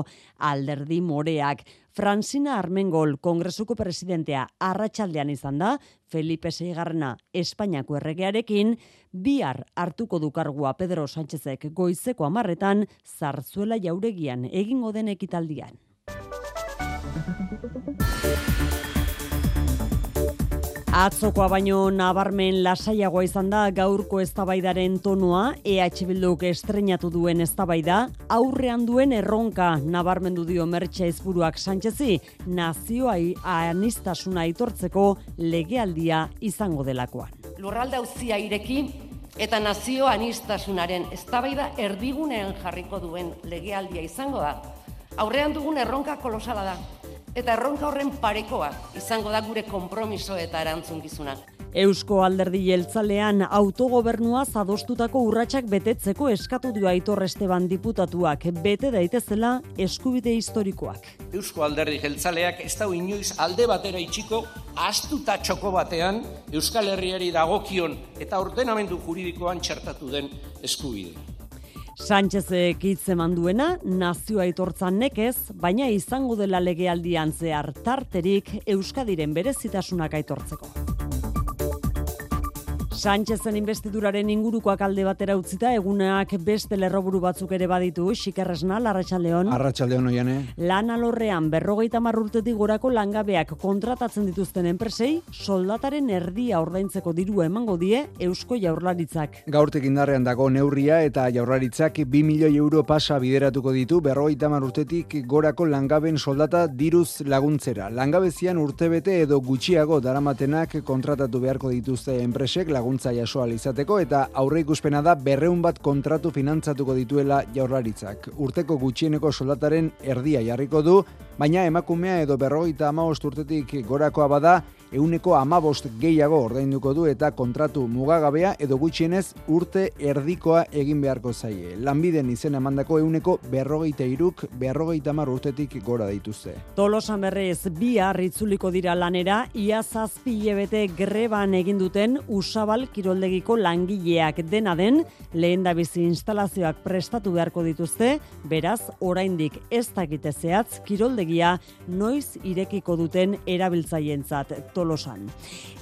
alderdi moreak. Francina Armengol kongresuko presidentea arratsaldean izan da, Felipe Seigarrena Espainiako erregearekin, bihar hartuko dukargua Pedro Sánchezek goizeko amarretan, zarzuela jauregian egingo den ekitaldian. Atzokoa baino nabarmen lasaiagoa izan da gaurko eztabaidaren tonua EH Bilduk estrenatu duen eztabaida aurrean duen erronka nabarmendu dio Mertxe Ezburuak Sanchezi nazioai anistasuna aitortzeko legealdia izango delakoan. Lurralde auzia ireki eta nazio anistasunaren eztabaida erdigunean jarriko duen legealdia izango da. Aurrean dugun erronka kolosala da eta erronka horren parekoa izango da gure konpromiso eta erantzungizuna. Eusko alderdi jeltzalean autogobernua zadostutako urratsak betetzeko eskatu dio Aitor Esteban diputatuak bete daitezela eskubide historikoak. Eusko alderdi jeltzaleak ez da inoiz alde batera itxiko astuta txoko batean Euskal Herriari dagokion eta ordenamendu juridikoan txertatu den eskubide. Sánchez hitze manduena nazio aitortzan nekez, baina izango dela legealdian zehar tarterik Euskadiren berezitasunak aitortzeko. Sánchezen investiduraren ingurukoak alde batera utzita egunak beste lerroburu batzuk ere baditu, Xikerresna, Larratxaldeon. Arratxaldeon oiane. Lan alorrean berrogeita marrurtetik gorako langabeak kontratatzen dituzten enpresei, soldataren erdia ordaintzeko diru emango die Eusko Jaurlaritzak. Gaurtek indarrean dago neurria eta Jaurlaritzak 2 milioi euro pasa bideratuko ditu berrogeita marrurtetik gorako langaben soldata diruz laguntzera. Langabezian urtebete edo gutxiago daramatenak kontratatu beharko dituzte enpresek lagun laguntza jaso izateko eta aurre ikuspena da berreun bat kontratu finantzatuko dituela jaurlaritzak. Urteko gutxieneko soldataren erdia jarriko du, baina emakumea edo berrogeita amaost urtetik gorakoa bada, euneko amabost gehiago ordainduko du eta kontratu mugagabea edo gutxienez urte erdikoa egin beharko zaie. Lanbiden izen emandako euneko berrogeita iruk berrogeita mar urtetik gora dituzte. Tolosan berrez bi harritzuliko dira lanera, ia zazpi hilebete greban egin duten usabal kiroldegiko langileak dena den, lehen bizi instalazioak prestatu beharko dituzte, beraz, oraindik ez dakite zehatz kiroldegia noiz irekiko duten erabiltzaientzat. Tolosan.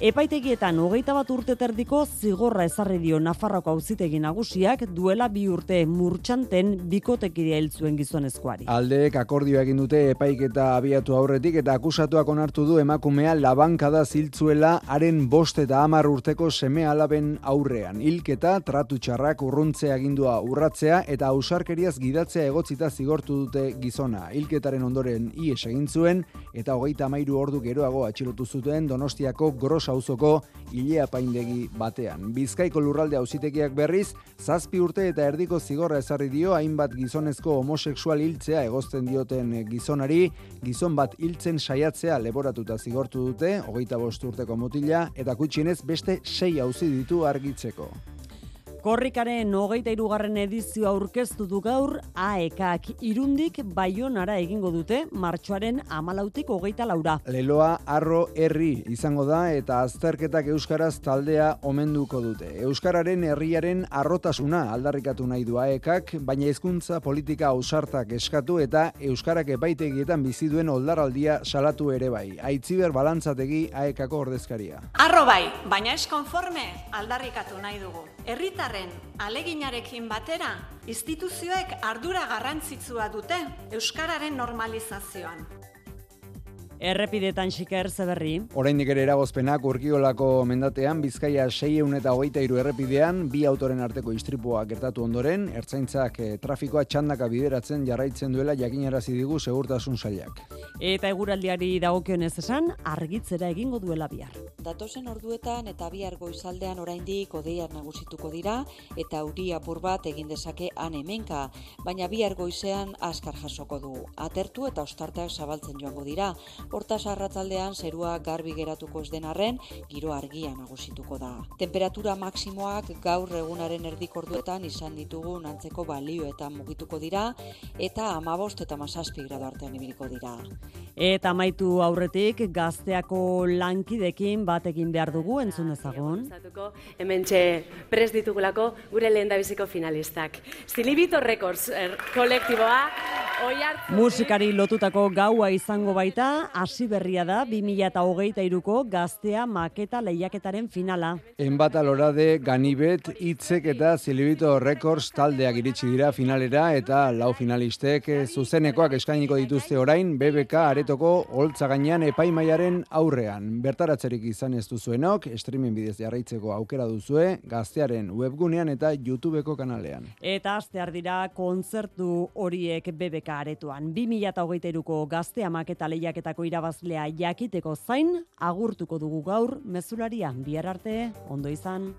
Epaitegietan hogeita bat urte terdiko zigorra ezarri dio Nafarroko auzitegi nagusiak duela bi urte murtxanten bikotekidea hiltzuen gizonezkoari. Aldeek akordioa egin dute epaiketa abiatu aurretik eta akusatuak onartu du emakumea labankada ziltzuela haren bost eta hamar urteko seme alaben aurrean. Hilketa, tratu txarrak urruntze agindua urratzea eta ausarkeriaz gidatzea egotzita zigortu dute gizona. Hilketaren ondoren ies egin zuen eta hogeita amairu ordu geroago atxilotu zuten Donostiako gros auzoko hilea paindegi batean. Bizkaiko lurralde auzitegiak berriz, zazpi urte eta erdiko zigorra ezarri dio hainbat gizonezko homosexual hiltzea egozten dioten gizonari, gizon bat hiltzen saiatzea leboratuta zigortu dute, hogeita bost urteko mutila, eta kutsienez beste sei auzi ditu argitzeko. Korrikaren hogeita irugarren edizio aurkeztu du gaur AEKak irundik baionara egingo dute martxoaren amalautik hogeita laura. Leloa arro herri izango da eta azterketak euskaraz taldea omenduko dute. Euskararen herriaren arrotasuna aldarrikatu nahi du AEKak, baina hizkuntza politika ausartak eskatu eta euskarak epaitegietan bizi duen oldaraldia salatu ere bai. Aitziber balantzategi AEKako ordezkaria. Arro bai, baina ez konforme aldarrikatu nahi dugu. Herritarren aleginarekin batera, instituzioek ardura garrantzitsua dute euskararen normalizazioan. Errepidetan xiker zeberri. Oraindik ere eragozpenak urkiolako mendatean Bizkaia 600 eta hogeita iru errepidean bi autoren arteko istripua gertatu ondoren, ertzaintzak eh, trafikoa txandaka bideratzen jarraitzen duela jakinarazi digu segurtasun sailak. Eta eguraldiari dagokionez esan, argitzera egingo duela bihar. Datozen orduetan eta bihar goizaldean oraindik odeiak nagusituko dira eta euri apur bat egin dezake han hemenka, baina bihar goizean askar jasoko du. Atertu eta ostarteak zabaltzen joango dira. Hortaz arratzaldean zerua garbi geratuko ez den arren, giro argia nagusituko da. Temperatura maksimoak gaur egunaren erdik orduetan izan ditugu nantzeko balioetan mugituko dira eta amabost eta masazpi grado artean ibiliko dira. Eta amaitu aurretik gazteako lankidekin batekin behar dugu entzun dezagun. Hementxe prest ditugulako gure lehen biziko finalistak. Zilibito Records er, kolektiboa, oi Musikari lotutako gaua izango baita, hasi berria da 2023ko gaztea maketa lehiaketaren finala. Enbata lorade ganibet hitzek eta Zilibito Records taldeak iritsi dira finalera eta lau finalistek zuzenekoak eskainiko dituzte orain BBK aretoko holtza gainean epaimaiaren aurrean. Bertaratzerik izan ez duzuenok, streaming bidez jarraitzeko aukera duzue, gaztearen webgunean eta YouTubeko kanalean. Eta astear dira kontzertu horiek BBK aretoan. 2023ko gaztea maketa lehiaketako irabazlea jakiteko zain, agurtuko dugu gaur, mezularia, bihar arte, ondo izan.